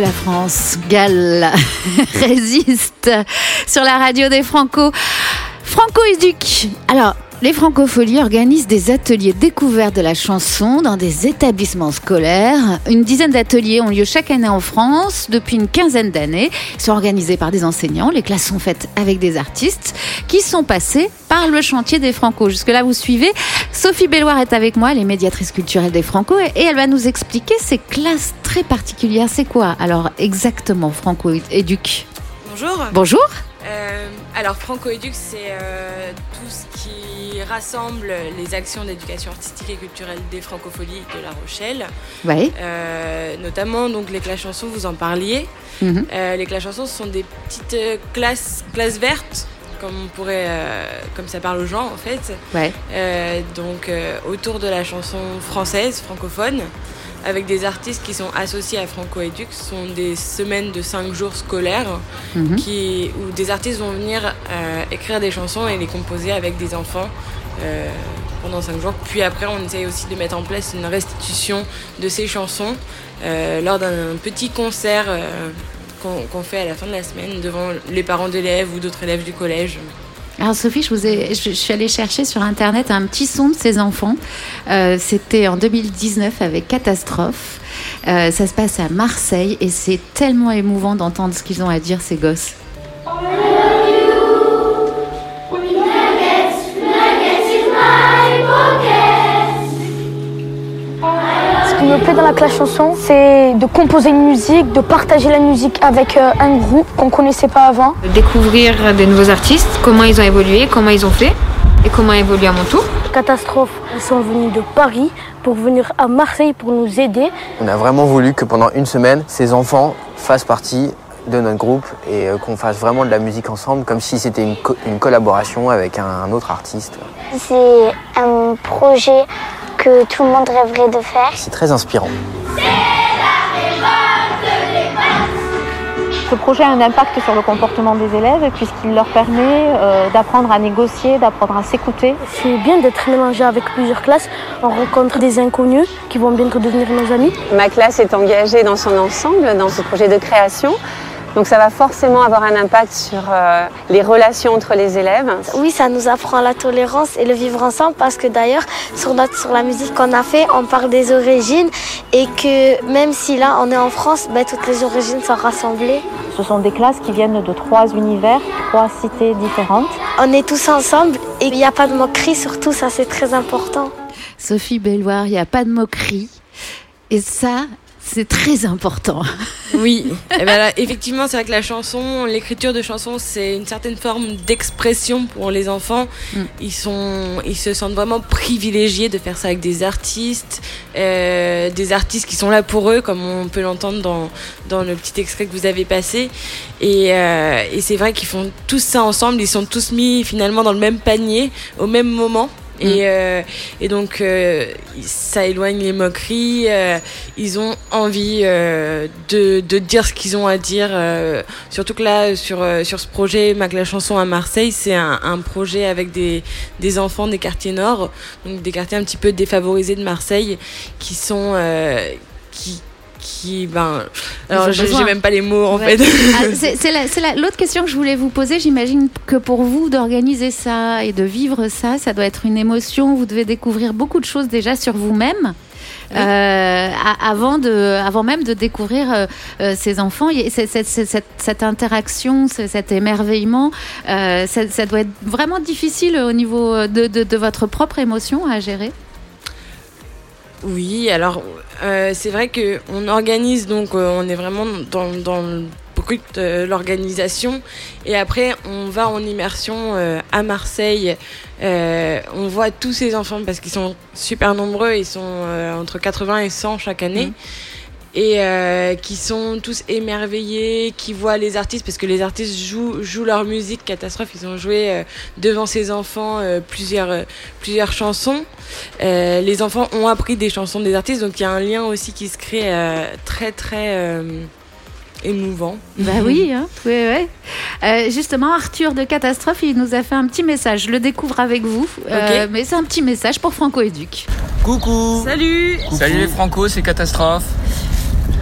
la France, Gall résiste sur la radio des Franco. Franco Éduc. Alors, les Francopholies organisent des ateliers découverts de la chanson dans des établissements scolaires. Une dizaine d'ateliers ont lieu chaque année en France depuis une quinzaine d'années. Ils sont organisés par des enseignants. Les classes sont faites avec des artistes qui sont passés par le chantier des Franco. Jusque-là, vous suivez. Sophie Belloir est avec moi, elle est médiatrice culturelle des Franco, et elle va nous expliquer ces classes très particulières. C'est quoi alors exactement Franco Éduc Bonjour. Bonjour. Euh, alors Franco Éduc, c'est euh, tout ce qui rassemble les actions d'éducation artistique et culturelle des francopholies de La Rochelle. Ouais. Euh, notamment donc les classes chansons, vous en parliez. Mhm. Euh, les classes chansons, ce sont des petites euh, classes, classes vertes, comme on pourrait, euh, comme ça parle aux gens en fait. Ouais. Euh, donc euh, autour de la chanson française, francophone, avec des artistes qui sont associés à Franco Éduc. Ce sont des semaines de 5 jours scolaires Mhm. qui, où des artistes vont venir euh, écrire des chansons et les composer avec des enfants. euh, pendant 5 jours. Puis après, on essaye aussi de mettre en place une restitution de ces chansons euh, lors d'un petit concert qu'on qu'on fait à la fin de la semaine devant les parents d'élèves ou d'autres élèves du collège. Alors Sophie, je, suis allée chercher sur Internet un petit son de ces enfants. Euh, C'était en 2019 avec Catastrophe. Euh, ça se passe à Marseille et c'est tellement émouvant d'entendre ce qu'ils ont à dire ces gosses. Me plaît dans la classe chanson, c'est de composer une musique, de partager la musique avec euh, un groupe qu'on connaissait pas avant. découvrir des nouveaux artistes, comment ils ont évolué, comment ils ont fait et comment évoluer à mon tour. Catastrophe, ils sont venus de Paris pour venir à Marseille pour nous aider. On a vraiment voulu que pendant une semaine, ces enfants fassent partie de notre groupe et euh, qu'on fasse vraiment de la musique ensemble, comme si c'était une, co- une collaboration avec un, un autre artiste. C'est un projet que tout le monde rêverait de faire. C'est très inspirant. Ce projet a un impact sur le comportement des élèves puisqu'il leur permet euh, d'apprendre à négocier, d'apprendre à s'écouter. C'est bien d'être mélangé avec plusieurs classes. On rencontre des inconnus qui vont bientôt devenir nos amis. Ma classe est engagée dans son ensemble dans ce projet de création. Donc ça va forcément avoir un impact sur euh, les relations entre les élèves. Oui, ça nous apprend la tolérance et le vivre ensemble parce que d'ailleurs, sur, notre- sur la musique qu'on a fait, on parle des origines et que même si là on est en France, ben, toutes les origines sont rassemblées. Ce sont des classes qui viennent de trois univers, trois cités différentes. On est tous ensemble et il n'y a pas de moquerie, surtout ça c'est très important. Sophie Belloir, il n'y a pas de moquerie. Et ça, c'est très important. Oui, Eh ben là, effectivement, c'est vrai que la chanson, l'écriture de chansons, c'est une certaine forme d'expression pour les enfants. Ils sont, ils se sentent vraiment privilégiés de faire ça avec des artistes, euh, des artistes qui sont là pour eux, comme on peut l'entendre dans dans le petit extrait que vous avez passé. Et, euh, et c'est vrai qu'ils font tous ça ensemble. Ils sont tous mis finalement dans le même panier au même moment. Et, euh, et donc, euh, ça éloigne les moqueries. euh, ils ont envie euh, de, de dire ce qu'ils ont à dire. euh, surtout que là, sur, euh, sur ce projet, Mac la chanson à Marseille, c'est un, un projet avec des, des enfants des quartiers nord, donc des quartiers un petit peu défavorisés de Marseille, qui sont. qui, qui, ben, alors j'ai même pas les mots en Ouais. fait. Ah, c'est c'est la- c'est la- l'autre question que je voulais vous poser. J'imagine que pour vous, d'organiser ça et de vivre ça, ça doit être une émotion. Vous devez découvrir beaucoup de choses déjà sur vous-même. euh, a- avant, de, avant même de découvrir euh, euh, ces enfants, Et cette, cette interaction, cet émerveillement, euh, ça, ça doit être vraiment difficile au niveau de, de- de votre propre émotion à gérer. Oui, alors euh, c'est vrai que on organise donc euh, on est vraiment dans, dans brut de l'organisation et après on va en immersion euh, à Marseille. Euh, on voit tous ces enfants parce qu'ils sont super nombreux, ils sont euh, entre 80 et 100 chaque année. Et euh, qui sont tous émerveillés, qui voient les artistes, parce que les artistes jouent, jouent leur musique. Catastrophe, ils ont joué euh, devant ces enfants euh, plusieurs, euh, plusieurs chansons. Euh, les enfants ont appris des chansons des artistes, donc il y a un lien aussi qui se crée euh, très très émouvant. Bah oui, hein, oui, ouais. Euh, justement, Arthur de Catastrophe, il nous a fait un petit message. Je le découvre avec vous, euh, mais c'est un petit message pour Franco Éduc. Coucou Salut Salut les Franco, c'est Catastrophe.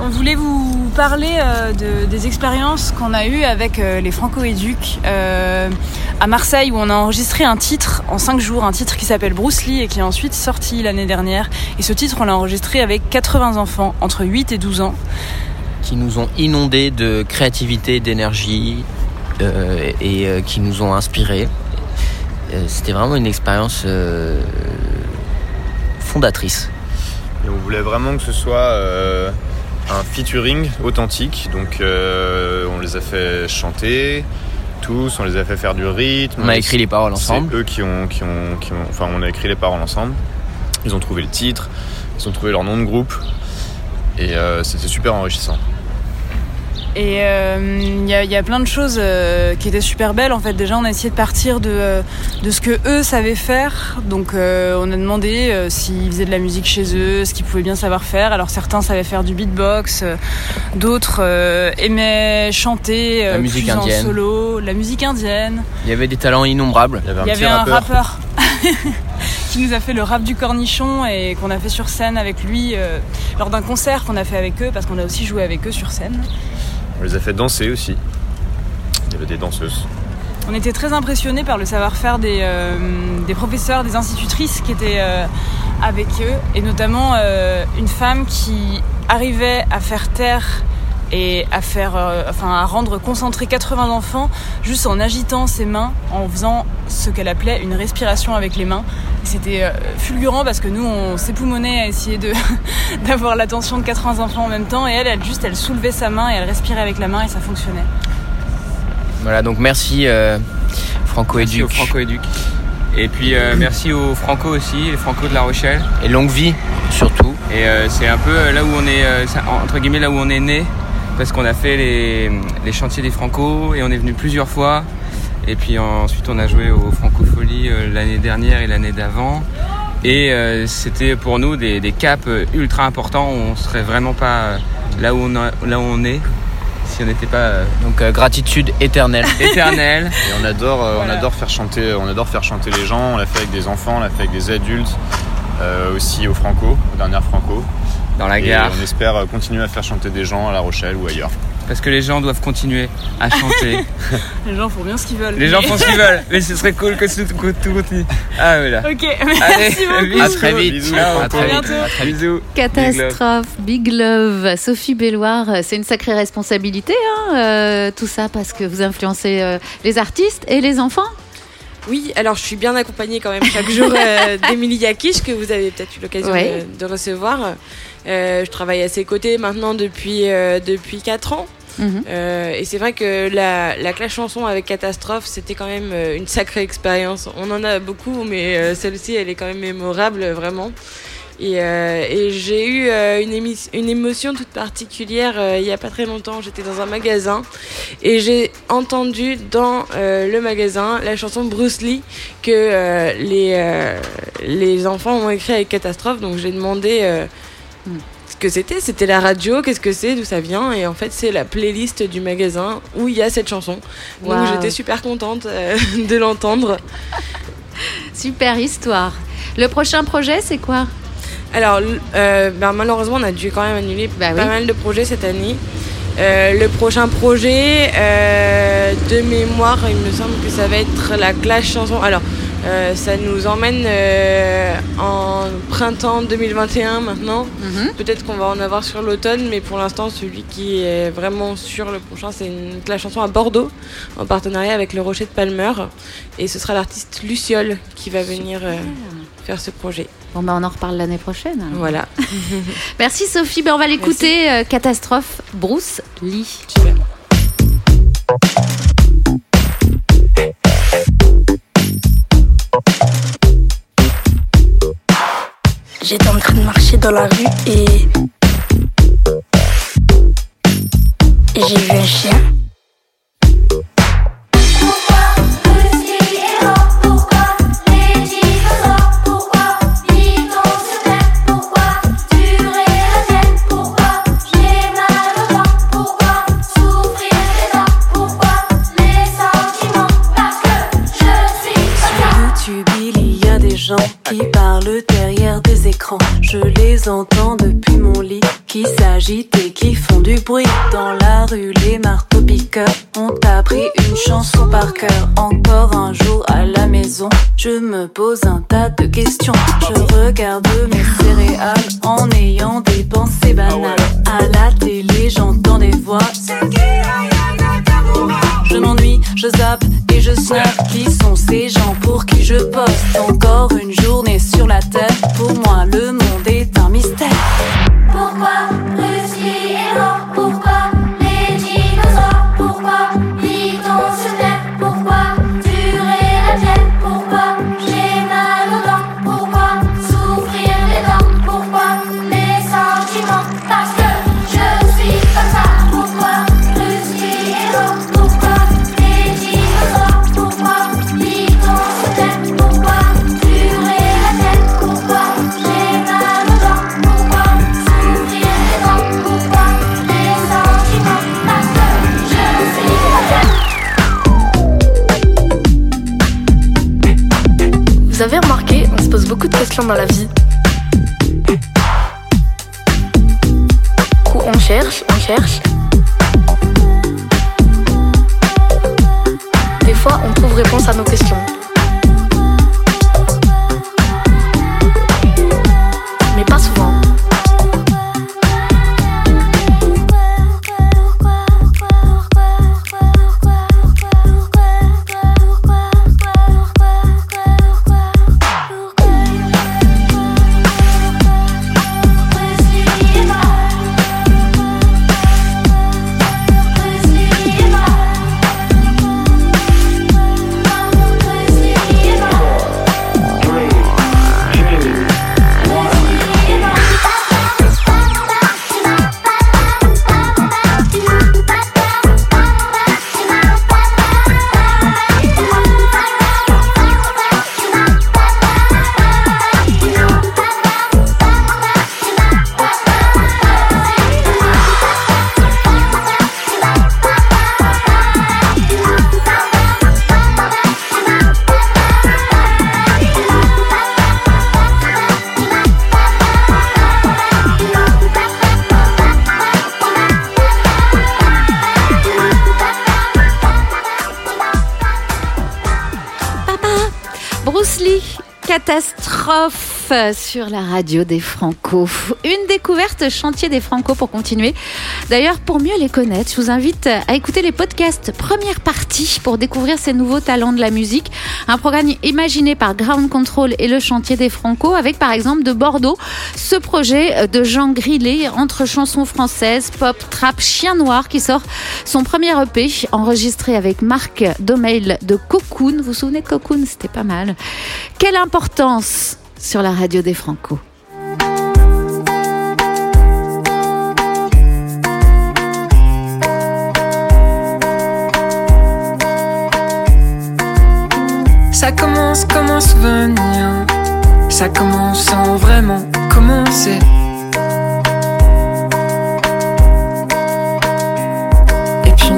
On voulait vous parler euh, de- des expériences qu'on a eues avec euh, les Franco-Éducs euh, à Marseille où on a enregistré un titre en 5 jours, un titre qui s'appelle Bruce Lee et qui est ensuite sorti l'année dernière. Et ce titre, on l'a enregistré avec 80 enfants entre 8 et 12 ans. Qui nous ont inondés de créativité, d'énergie euh, et euh, qui nous ont inspirés. Euh, C'était vraiment une expérience fondatrice. Et on voulait vraiment que ce soit un featuring authentique. Donc on les a fait chanter tous, on les a fait faire du rythme. On a écrit les paroles ensemble. C'est eux qui ont, qui ont, qui ont, enfin on a écrit les paroles ensemble. Ils ont trouvé le titre, ils ont trouvé leur nom de groupe et euh, c'était super enrichissant. Et euh, il y, a- il y a plein de choses euh, qui étaient super belles. En fait, déjà, on a essayé de partir de, euh, de ce que eux savaient faire. Donc, euh, on a demandé euh, s'ils faisaient de la musique chez eux, ce qu'ils pouvaient bien savoir faire. Alors, certains savaient faire du beatbox, euh, d'autres euh, aimaient chanter, euh, La musique plus en indienne. solo, la musique indienne. Il y avait des talents innombrables. Il y Il y avait un rappeur qui nous a fait le rap du cornichon et qu'on a fait sur scène avec lui euh, lors d'un concert qu'on a fait avec eux parce qu'on a aussi joué avec eux sur scène. On les a fait danser aussi. Il y avait des danseuses. On était très impressionnés par le savoir-faire des, euh, professeurs, des institutrices qui étaient euh, avec eux, et notamment euh, une femme qui arrivait à faire taire et à faire, euh, enfin à rendre concentrés 80 enfants juste en agitant ses mains, en faisant ce qu'elle appelait une respiration avec les mains. C'était euh, fulgurant parce que nous on s'époumonnait à essayer de d'avoir l'attention de 80 enfants en même temps, et elle, elle juste, elle soulevait sa main et elle respirait avec la main et ça fonctionnait. Voilà, donc merci euh, Franco Merci Éduc. au Franco Éduc. Et puis euh, merci aux Franco aussi, les Franco de La Rochelle. Et longue vie surtout. Et euh, c'est un peu là où on est, euh, entre guillemets là où on est né, parce qu'on a fait les, les chantiers des Franco et on est venu plusieurs fois. Et puis ensuite on a joué au Francofolie euh, l'année dernière et l'année d'avant. Et euh, c'était pour nous des, des caps euh, ultra importants. On serait vraiment pas là où on, a- là où on est si on n'était pas euh, Donc euh, gratitude éternelle. éternel. Et on adore, euh, Voilà. on adore faire chanter, on adore faire chanter les gens. On l'a fait avec des enfants, on l'a fait avec des adultes, euh, aussi au Franco, aux dernières Franco. Dans la Et gare. on espère euh, continuer à faire chanter des gens à La Rochelle ou ailleurs. Parce que les gens doivent continuer à chanter. Les gens font bien ce qu'ils veulent. Les gens font ce qu'ils veulent, mais ce serait cool que tout, tout continue. Ah voilà. Ok, Allez, merci beaucoup. bisous. À très vite. Bisous, Ciao, à très vite. bientôt. À très Bisous. Catastrophe, Big Love, Sophie Belloir, c'est une sacrée responsabilité, hein, euh, tout ça, parce que vous influencez euh, les artistes et les enfants. Oui, alors je suis bien accompagnée quand même chaque jour euh, d'Emilie Yakish, que vous avez peut-être eu l'occasion Ouais. de, de recevoir. Euh, je travaille à ses côtés maintenant depuis, euh, depuis 4 ans. Mhm. Euh, et c'est vrai que la, la clash chanson avec Catastrophe, c'était quand même une sacrée expérience. On en a beaucoup, mais celle-ci, elle est quand même mémorable, vraiment. Et, euh, et j'ai eu euh, une, émotion toute particulière il y a pas très longtemps. J'étais dans un magasin et j'ai entendu dans le magasin la chanson Bruce Lee que les, les enfants ont écrit avec Catastrophe. Donc j'ai demandé euh, ce que c'était. C'était la radio, qu'est-ce que c'est, d'où ça vient. Et en fait, c'est la playlist du magasin où il y a cette chanson. Donc j'étais super contente euh, de l'entendre. Super histoire. Le prochain projet, c'est quoi? Alors, euh, ben, malheureusement, on a dû quand même annuler Bah pas mal de projets cette année. Euh, le prochain projet, euh, de mémoire, il me semble que ça va être la clash chanson. Alors, euh, ça nous emmène euh, en printemps 2021 maintenant. Mhm. Peut-être qu'on va en avoir sur l'automne, mais pour l'instant, celui qui est vraiment sur le prochain, c'est une clash chanson à Bordeaux, en partenariat avec le Rocher de Palmer. Et ce sera l'artiste Luciole qui va venir euh, faire ce projet. Bon, bah, on en reparle l'année prochaine. alors. Voilà. Merci Sophie, Ben, on va l'écouter. Catastrophe, Bruce Lee. J'étais en train de marcher dans la rue et. et j'ai vu un chien. Les entends depuis mon lit, qui s'agitent et qui font du bruit. Dans la rue, les marteaux piqueurs ont appris une chanson par cœur. Encore un jour à la maison, je me pose un tas de questions. Je regarde mes céréales en ayant des pensées banales. À la télé, j'entends des voix. Je m'ennuie, je zappe et je snap. Qui sont ces gens pour qui je poste Encore une journée sur la terre? Pour moi, le monde est un Pourquoi Russie est Vous avez remarqué, on se pose beaucoup de questions dans la vie. Où on cherche, on cherche. Des fois, on trouve réponse à nos questions. Sur la radio des Franco. Une découverte chantier des Franco pour continuer. D'ailleurs, pour mieux les connaître, je vous invite à écouter les podcasts première partie pour découvrir ces nouveaux talents de la musique. Un programme imaginé par Ground Control et le chantier des Franco avec par exemple de Bordeaux ce projet de Jean Grillet entre chansons françaises, pop, trap, chien noir qui sort son premier EP enregistré avec Marc Domail de Cocoon. Vous vous souvenez de Cocoon? C'était pas mal. Quelle importance sur la radio des Franco. Ça commence comme un souvenir. Ça commence sans vraiment commencer. Et puis,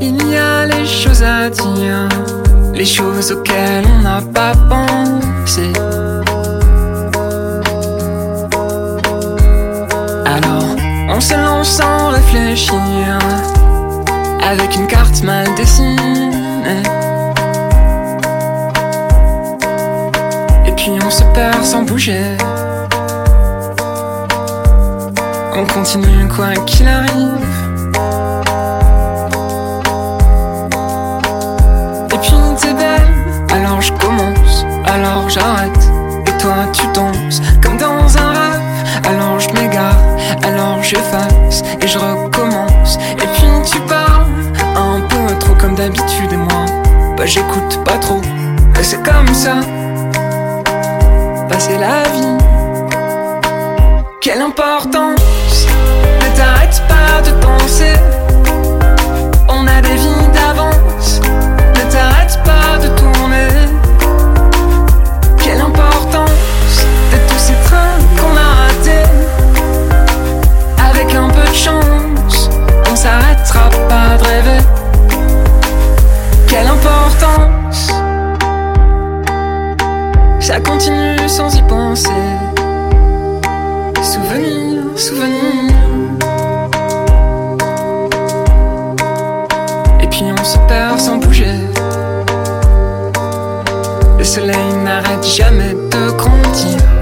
il y a les choses à dire. Les choses auxquelles on n'a pas pensé. On se lance sans réfléchir. Avec une carte mal dessinée. Et puis on se perd sans bouger. On continue quoi qu'il arrive. Et puis t'es belle, alors je commence, alors j'arrête. Et toi tu danses comme dans un rêve. Alors je m'égare, alors j'efface et je recommence. Et puis tu parles un peu trop comme d'habitude et moi, bah j'écoute pas trop. Et c'est comme ça, bah c'est la vie. Quelle importance, ne t'arrête pas de danser. Ça continue sans y penser. Souvenir, souvenir. Et puis on se perd sans bouger. Le soleil n'arrête jamais de grandir.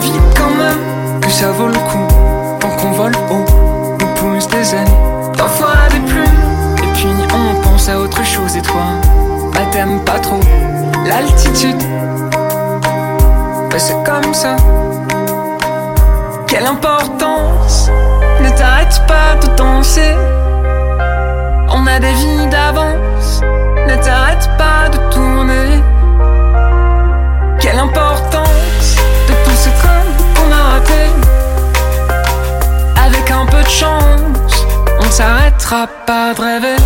Vie quand même, que ça vaut le coup. Tant qu'on vole haut, nous pousse des ailes. Parfois des plumes. Et puis on pense à autre chose et toi, bah t'aimes pas trop l'altitude. Bah c'est comme ça. Quelle importance Ne t'arrête pas de danser On a des vies d'avance Ne t'arrête pas de tourner Quelle importance peu de chance. On s'arrêtera pas de rêver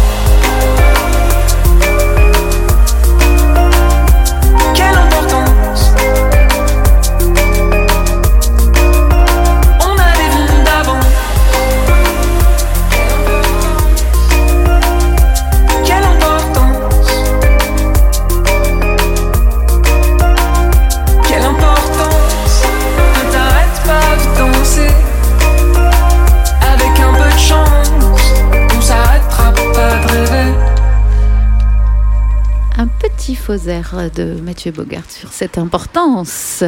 faux air de Mathieu Bogart sur cette importance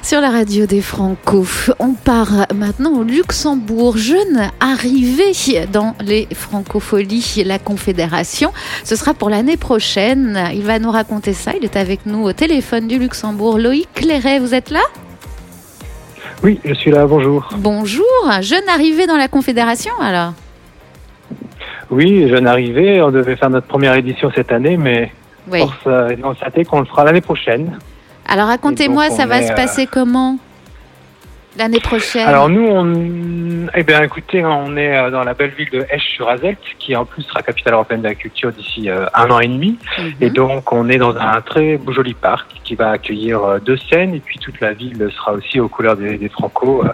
sur la radio des Franco. On part maintenant au Luxembourg. Jeune arrivé dans les Francopholies, la Confédération. Ce sera pour l'année prochaine. Il va nous raconter ça. Il est avec nous au téléphone du Luxembourg. Loïc Cléret, vous êtes là? Oui, je suis là, bonjour. Bonjour. Jeune arrivé dans la Confédération alors? Oui, jeune arrivé, on devait faire notre première édition cette année, mais Oui. force euh, constatée qu'on le fera l'année prochaine. Alors racontez-moi, ça va se euh, passer comment? L'année prochaine Alors nous, on, eh bien, écoutez, on est euh, dans la belle ville de Esch-sur-Azelt, qui en plus sera capitale européenne de la culture d'ici euh, un an et demi. Mhm. Et donc, on est dans un très beau joli parc qui va accueillir euh, deux scènes, et puis toute la ville sera aussi aux couleurs des, des Franco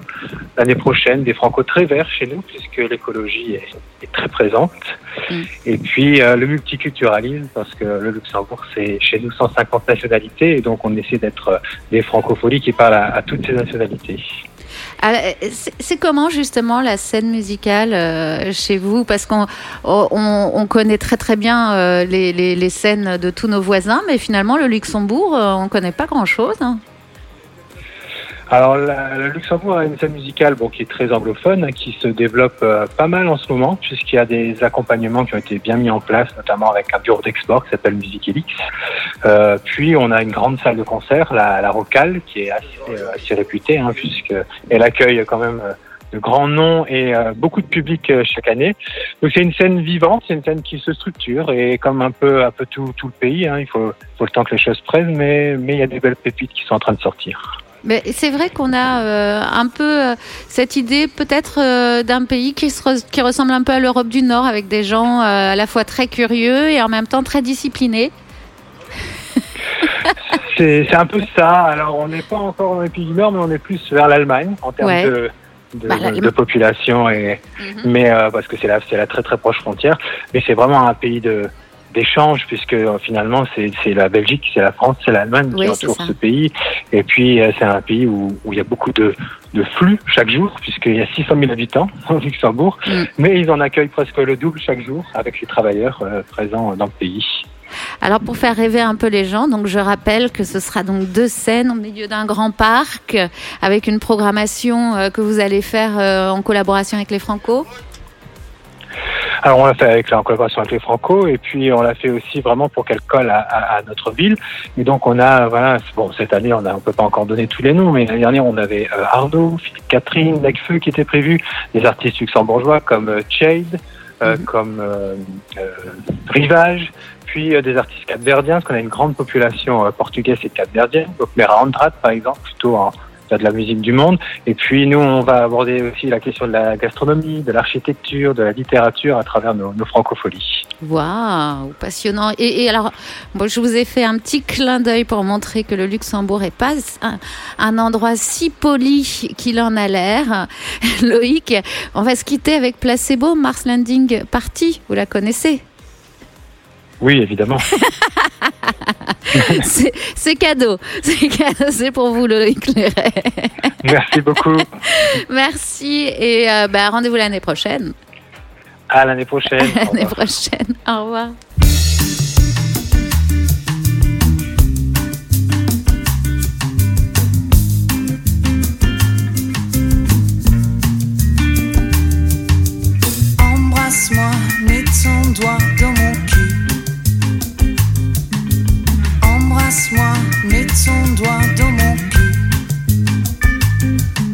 l'année prochaine. Des Franco très verts chez nous, puisque l'écologie est, est très présente. Et puis le multiculturalisme, parce que le Luxembourg, c'est chez nous 150 nationalités, et donc on essaie d'être des francopholies qui parlent à, à toutes ces nationalités. Alors, euh, c'est comment justement la scène musicale euh, chez vous? Parce qu'on on, on connaît très très bien euh, les, les- scènes de tous nos voisins, mais finalement le Luxembourg, on connaît pas grand-chose. Hein. Alors, le Luxembourg a une scène musicale bon, qui est très anglophone, qui se développe euh, pas mal en ce moment, puisqu'il y a des accompagnements qui ont été bien mis en place, notamment avec un bureau d'export qui s'appelle Music Elix. Euh, puis, on a une grande salle de concert, la, la Rocale, qui est assez, euh, assez réputée, hein, puisqu'elle accueille quand même euh, de grands noms et euh, beaucoup de public euh, chaque année. Donc, c'est une scène vivante, c'est une scène qui se structure, et comme un peu, un peu tout, tout le pays, hein, il faut, faut le temps que les choses prennent, mais mais il y a des belles pépites qui sont en train de sortir. Mais c'est vrai qu'on a euh, un peu euh, cette idée peut-être euh, d'un pays qui, se re- qui ressemble un peu à l'Europe du Nord, avec des gens euh, à la fois très curieux et en même temps très disciplinés. C'est un peu ça. Alors, on n'est pas encore dans les pays du Nord, mais on est plus vers l'Allemagne en termes Ouais. de, de, Bah, de- population, et, mais euh, parce que c'est la, c'est la très très proche frontière. Mais c'est vraiment un pays de d'échange puisque euh, finalement c'est c'est la Belgique, c'est la France, c'est l'Allemagne Oui, qui entoure ce pays. Et puis euh, c'est un pays où, où il y a beaucoup de, de flux chaque jour puisqu'il y a 600 000 habitants au Luxembourg, Mm. mais ils en accueillent presque le double chaque jour avec les travailleurs euh, présents dans le pays. Alors pour faire rêver un peu les gens, donc je rappelle que ce sera donc deux scènes au milieu d'un grand parc avec une programmation euh, que vous allez faire euh, en collaboration avec les Franco. Alors on l'a fait avec la en collaboration avec les Franco et puis on l'a fait aussi vraiment pour qu'elle colle à, à- à notre ville. Et donc on a voilà bon cette année on a on peut pas encore donner tous les noms mais l'année dernière on avait euh, Arnaud, Philippe Catherine, Necfeu qui étaient prévus, des artistes luxembourgeois comme euh, Chade, euh, comme euh, euh, Rivage, puis euh, des artistes capverdiens parce qu'on a une grande population euh, portugaise et capverdienne, donc Mera Andrade par exemple plutôt en de la musique du monde. Et puis nous, on va aborder aussi la question de la gastronomie, de l'architecture, de la littérature à travers nos, francopholies. Waouh, passionnant. Et, et alors, bon, je vous ai fait un petit clin d'œil pour montrer que le Luxembourg est pas un, un endroit si poli qu'il en a l'air. Loïc, on va se quitter avec Placebo, Mars Landing Party. Vous la connaissez? Oui, évidemment. C'est cadeau. C'est pour vous, Loïc Léret. Merci beaucoup. Merci et euh, bah, rendez-vous l'année prochaine. À l'année prochaine. Au L'année revoir. prochaine. Au revoir. Embrasse-moi, mets ton doigt Embrasse-moi, mets ton doigt dans mon cul.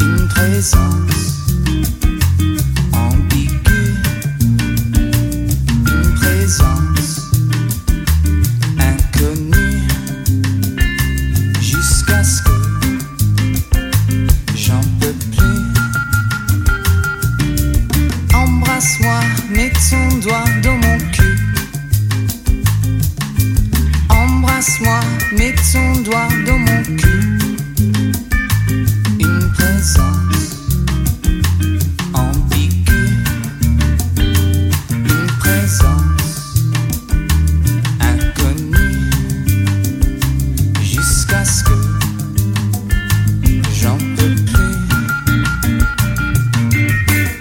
Une présence ambiguë. Une présence inconnue. Jusqu'à ce que j'en peux plus. Embrasse-moi, mets ton doigt dans mon cul. Embrasse-moi, mets ton doigt dans mon cul. Une présence ambiguë. Une présence inconnue. Jusqu'à ce que j'en peux plus.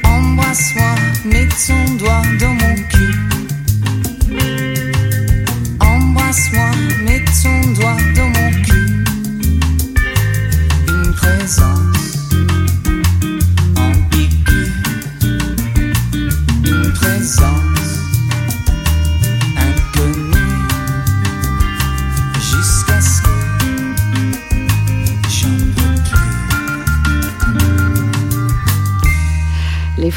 Embrasse-moi, mets ton doigt dans mon cul.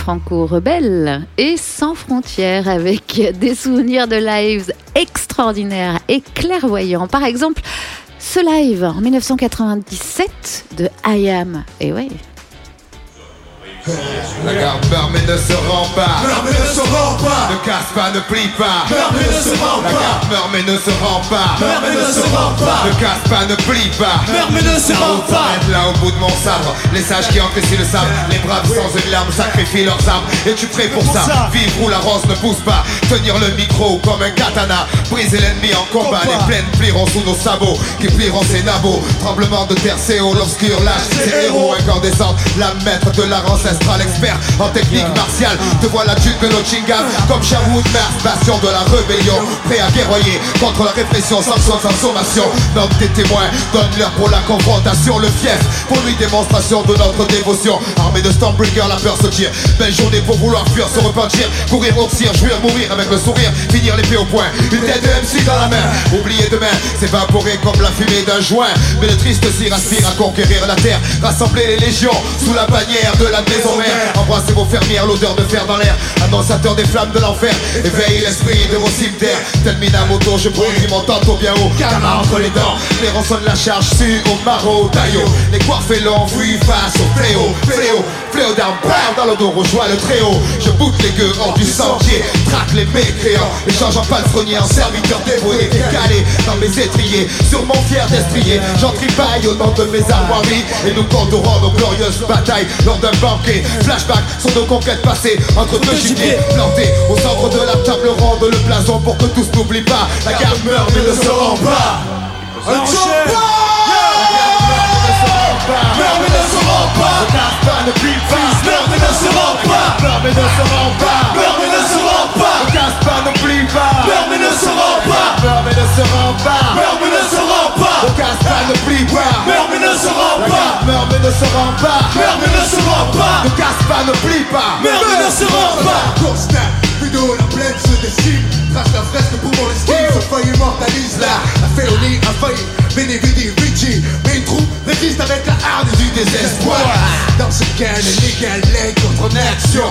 Les Franco-rebelles et sans frontières avec des souvenirs de lives extraordinaires et clairvoyants. Par exemple, ce live en 1997 de I Am. Et ouais. La garde meurt mais ne se rend pas. Meurt mais ne se rend pas. Ne casse pas, ne plie pas. Meurt mais ne se rend La pas. garde meurt mais ne se rend pas. Meurt mais ne se rend pas. Ne casse pas, ne plie pas. Meurt mais ne se La rend pas. là au bout de mon sabre. Les sages qui encaissent le sable Les braves sans une larme sacrifient leurs armes. Es-tu prêt pour Pour ça. Vivre où la rose ne pousse pas. Tenir le micro comme un katana. Briser l'ennemi en combat. Les plaines plieront sous nos sabots. Qui plieront ses nabots Tremblement de terre, c'est haut, l'obscur. Lâche Ses héros incandescents. La maître de l'art ancestral expert en technique martiale. Te voilà duc de Nottingham Comme Sherwood Mars, bastion de la rébellion. Prêt à guerroyer contre la répression sans soin, sans sommation. Nomme tes témoins, donne-leur pour la confrontation. Le fief, pour lui démonstration de notre dévotion. Armée de Stormbreaker, la peur se tire. Belle journée pour vouloir fuir, se repentir. Courir, oxyre, jouir, mourir avec le sourire. Finir l'épée au poing, une tête de MC dans la main. Oublier demain, s'évaporer comme la fumée d'un joint. Mais le triste cire aspire à conquérir la terre. Rassembler les légions sous la bannière de la Embrassez vos fermières, l'odeur de fer dans l'air. Annonçateur des flammes de l'enfer. Éveille l'esprit de vos cimetières. Tel Minamoto, je brûle mon tantôt bien haut. Karma entre les dents, les rançonnes la charge. Su au maro, taillot Les coiffes longs, fuient face au fléau. Fléau, fléau d'armes, dans le dos rejoins le tréau Je boucle les gueux hors du sentier. Traque les mécréants. Et change en palefrenier en serviteur dévoué Décalé dans mes étriers. Sûrement fier d'estrier. J'entripaille au nom de mes armoiries. Et nous condorons nos glorieuses batailles. Lors d'un banquet Flashback sur nos conquêtes passées Entre deux gibiers plantés Au centre de la table ronde Le blason pour que tous n'oublient pas La garde meurt mais ne se rend pas Alors, chef. Meurt mais ne se rend pas Ne casse pas, ne pas Meurt mais ne se rend pas Meurt mais ne se rend pas Meurt mais ne se rend pas Ne casse pas, ne plie pas Meurt mais ne se rend pas Meurt mais ne se rend pas Meurt mais ne se rend pas Ne casse pas, ne plie pas. Meurt mais ne se rend pas. meurt mais ne se rend pas. Meurt mais ne se rend pas. Ne casse pas, ne plie pas. Meurt mais ne se rend pas. Constant, vidéo, la plaine se dessine. Trace la fresque pour mon esquive Ce feuille immortalise la La félonie a failli Veni vidi vici Mais une troupe résiste avec la harde du désespoir. Dans ce cas, le légal est contre en action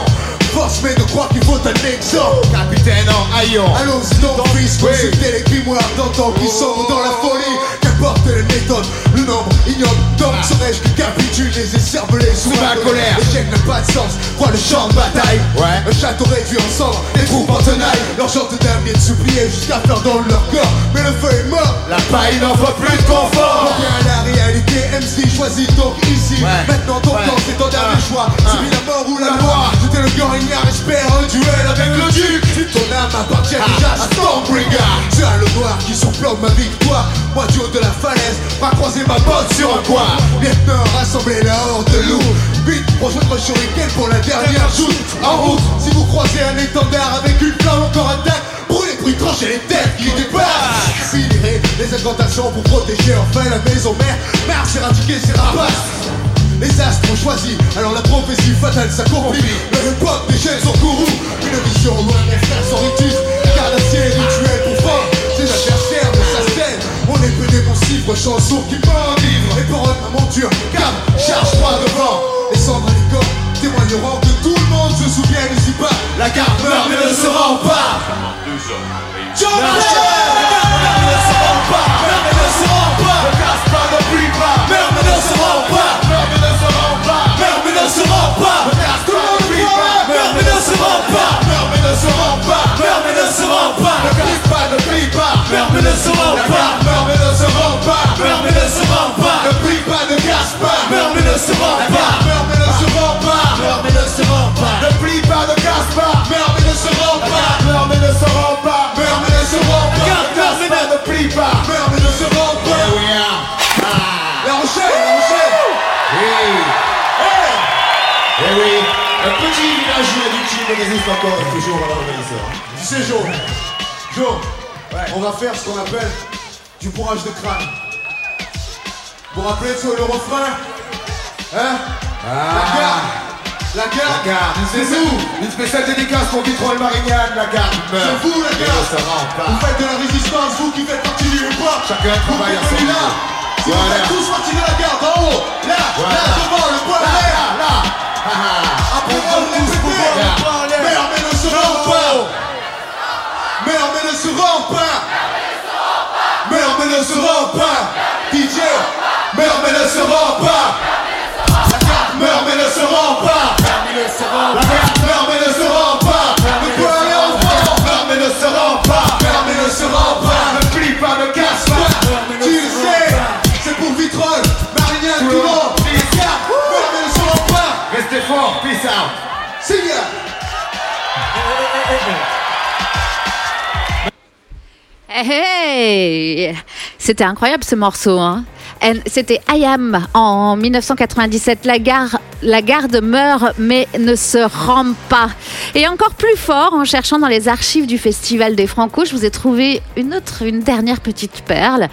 Force mais de croire qu'il faut un exemple Capitaine en haillons. Allons-y donc fils Consultez les grimoires d'antan qui sont dans la folie. Qu'importe les méthodes Le nombre ignoble, donc serais-je que capitule les cervelés sous ma colère. L'échec n'a pas de sens, crois le champ de bataille. Ouais. Un château réduit en cendres, les troupes en tenaille. Leur chante vient de supplier jusqu'à faire dans leur corps. Mais le feu est mort, la paille n'en faut plus de confort. Reviens à la réalité, MC choisis donc ici. Maintenant ton temps, c'est ton dernier choix. Subis la mort ou la loi. J'étais le gagnard, espère un duel avec le duc. Ton âme appartient déjà à Stormbringer. C'est un le noir qui surplombe ma victoire. Moi du haut de la falaise, pas croiser ma botte sur un coin. Lieutenant, rassemblez la horde de loups. Vite, rejoindre Shuriken pour la dernière joute. En route, si vous croisez un étendard avec une flamme encore intact, brûlez, puis tranchez les têtes qui dépassent. Finirez les incantations pour protéger enfin la maison mère. C'est éradiquer ces rapaces. Les astres ont choisi, alors la prophétie fatale s'accomplit. Le hip-hop des chaînes sont courus. Une vision loin des frères sans ritus. Carnassier, rituel pour fort. Ses adversaires de sa scène. On est peu défensif, chansons qui m'enivrent. Et pour ma monture, cap, charge droit devant. Les cendres les corps témoigneront que tout le monde se souvient ici pas. La garde meurt ne se pas. Ne pas. Ne pas. Ne pas, ne pas. Ne pas. Ne pas. Ne pas. Pas, pas. Meurt mais ne se pas. Pas. Pas. Pas, pas. Pas. Ne se rend pas. Ne plie pas, ne casse pas. Meurt mais ne se rend pas. Meurt mais ne se rend pas. Meurt mais ne se rend pas. Ne plie pas, ne casse pas. Meurt mais ne se rend pas. Meurt mais ne se rend pas. Meurt mais ne se rend pas. Ne casse pas, ne plie pas. Meurt mais ne se rend pas. La Rochelle, La Rochelle. Oui. Eh oui, un petit villageois du Chili existe encore toujours dans. Tu sais, Jo, Jo, on va faire ce qu'on appelle du bourrage de crâne. Vous vous rappelez sur le refrain Hein La garde La garde La garde C'est vous. Une spéciale dédicace pour Vitrol Marignane, la garde meurt. C'est vous la garde ça rend pas. Vous faites de la résistance, vous qui faites partie du hip-hop. Chacun travaille à son Vous là. Si vous Voilà. faites tous partie de la garde, en haut Là, Voilà. là, devant, le poing en l'air là Après, On on vous répétez mais ne se rend pas mais ne se rend pas mais ne se rend pas DJ Merde, mais ne se rend pas. La garde meurt, mais ne se rend pas. La garde meurt, mais ne se rend pas. Ne peut aller en fort Meurt, mais ne se rend pas. Merde, mais ne se rend pas. Ne plie pas, ne casse pas. Tu le sais C'est pour Vitrol Marignane, tout le monde. Les Merde, mais ne se rend pas. Restez fort, peace out. C'est bien Hey C'était incroyable ce morceau. Hein. C'était Ayam en 1997. La, la garde meurt mais ne se rend pas. Et encore plus fort, en cherchant dans les archives du Festival des Franco, je vous ai trouvé une autre, une dernière petite perle.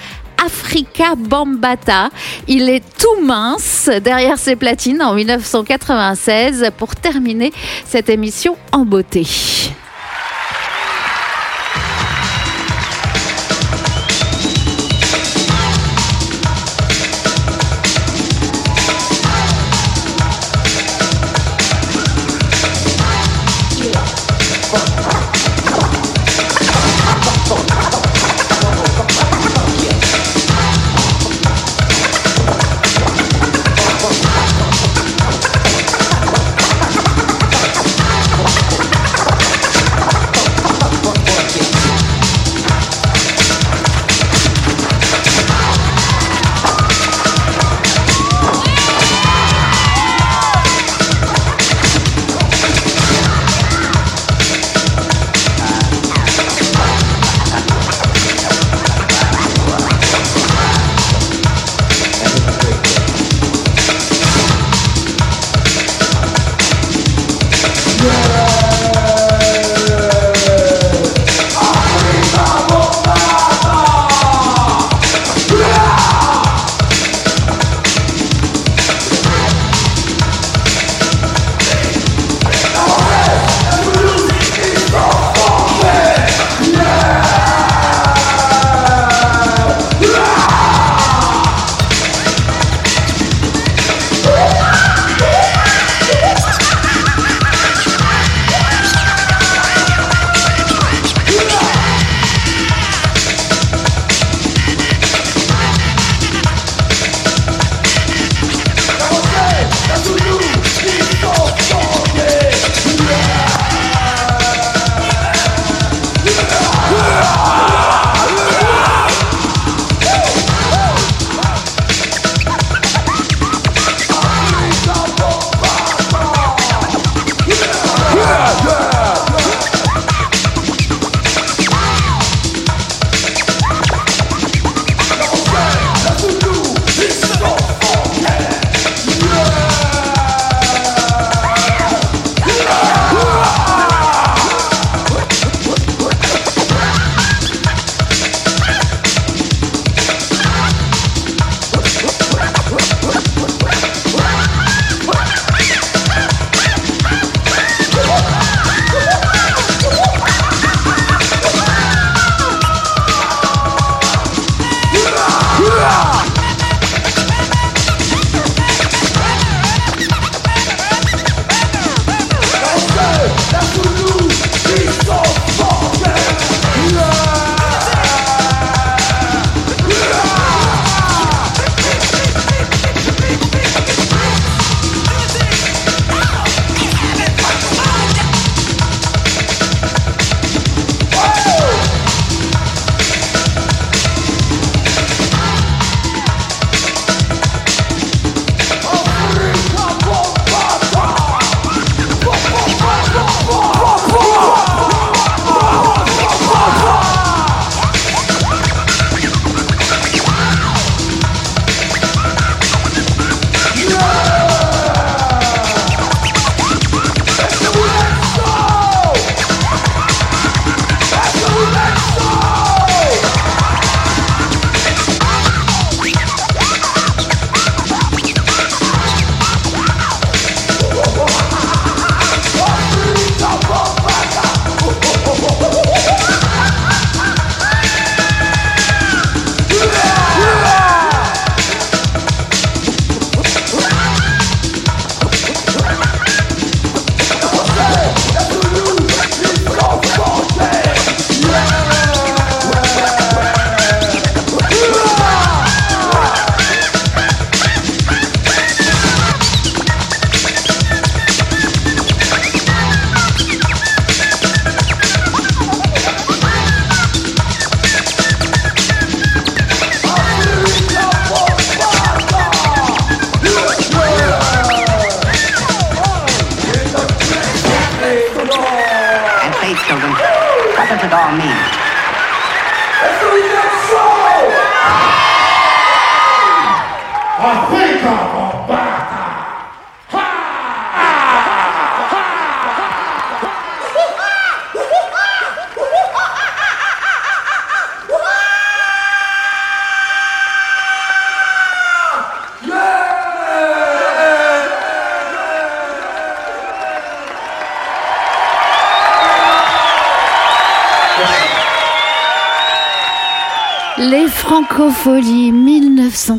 Africa Bambata. Il est tout mince derrière ses platines en 1996 pour terminer cette émission en beauté.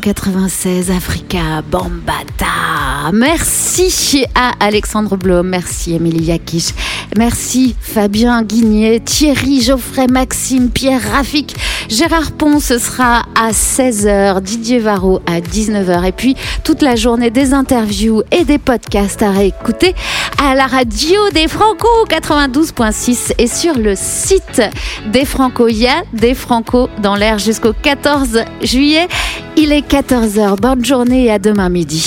1996, Africa Bambata. Merci à Alexandre Blom, merci Émilie Yakish, merci Fabien Guignet, Thierry Geoffrey, Maxime, Pierre Rafik, Gérard Pont, ce sera à 16h, Didier Varro à 19h et puis toute la journée des interviews et des podcasts à réécouter à la radio des Franco 92.6 et sur le site des Franco. Il y a des Franco dans l'air jusqu'au 14 juillet. Il est 14h. Bonne journée et à demain midi.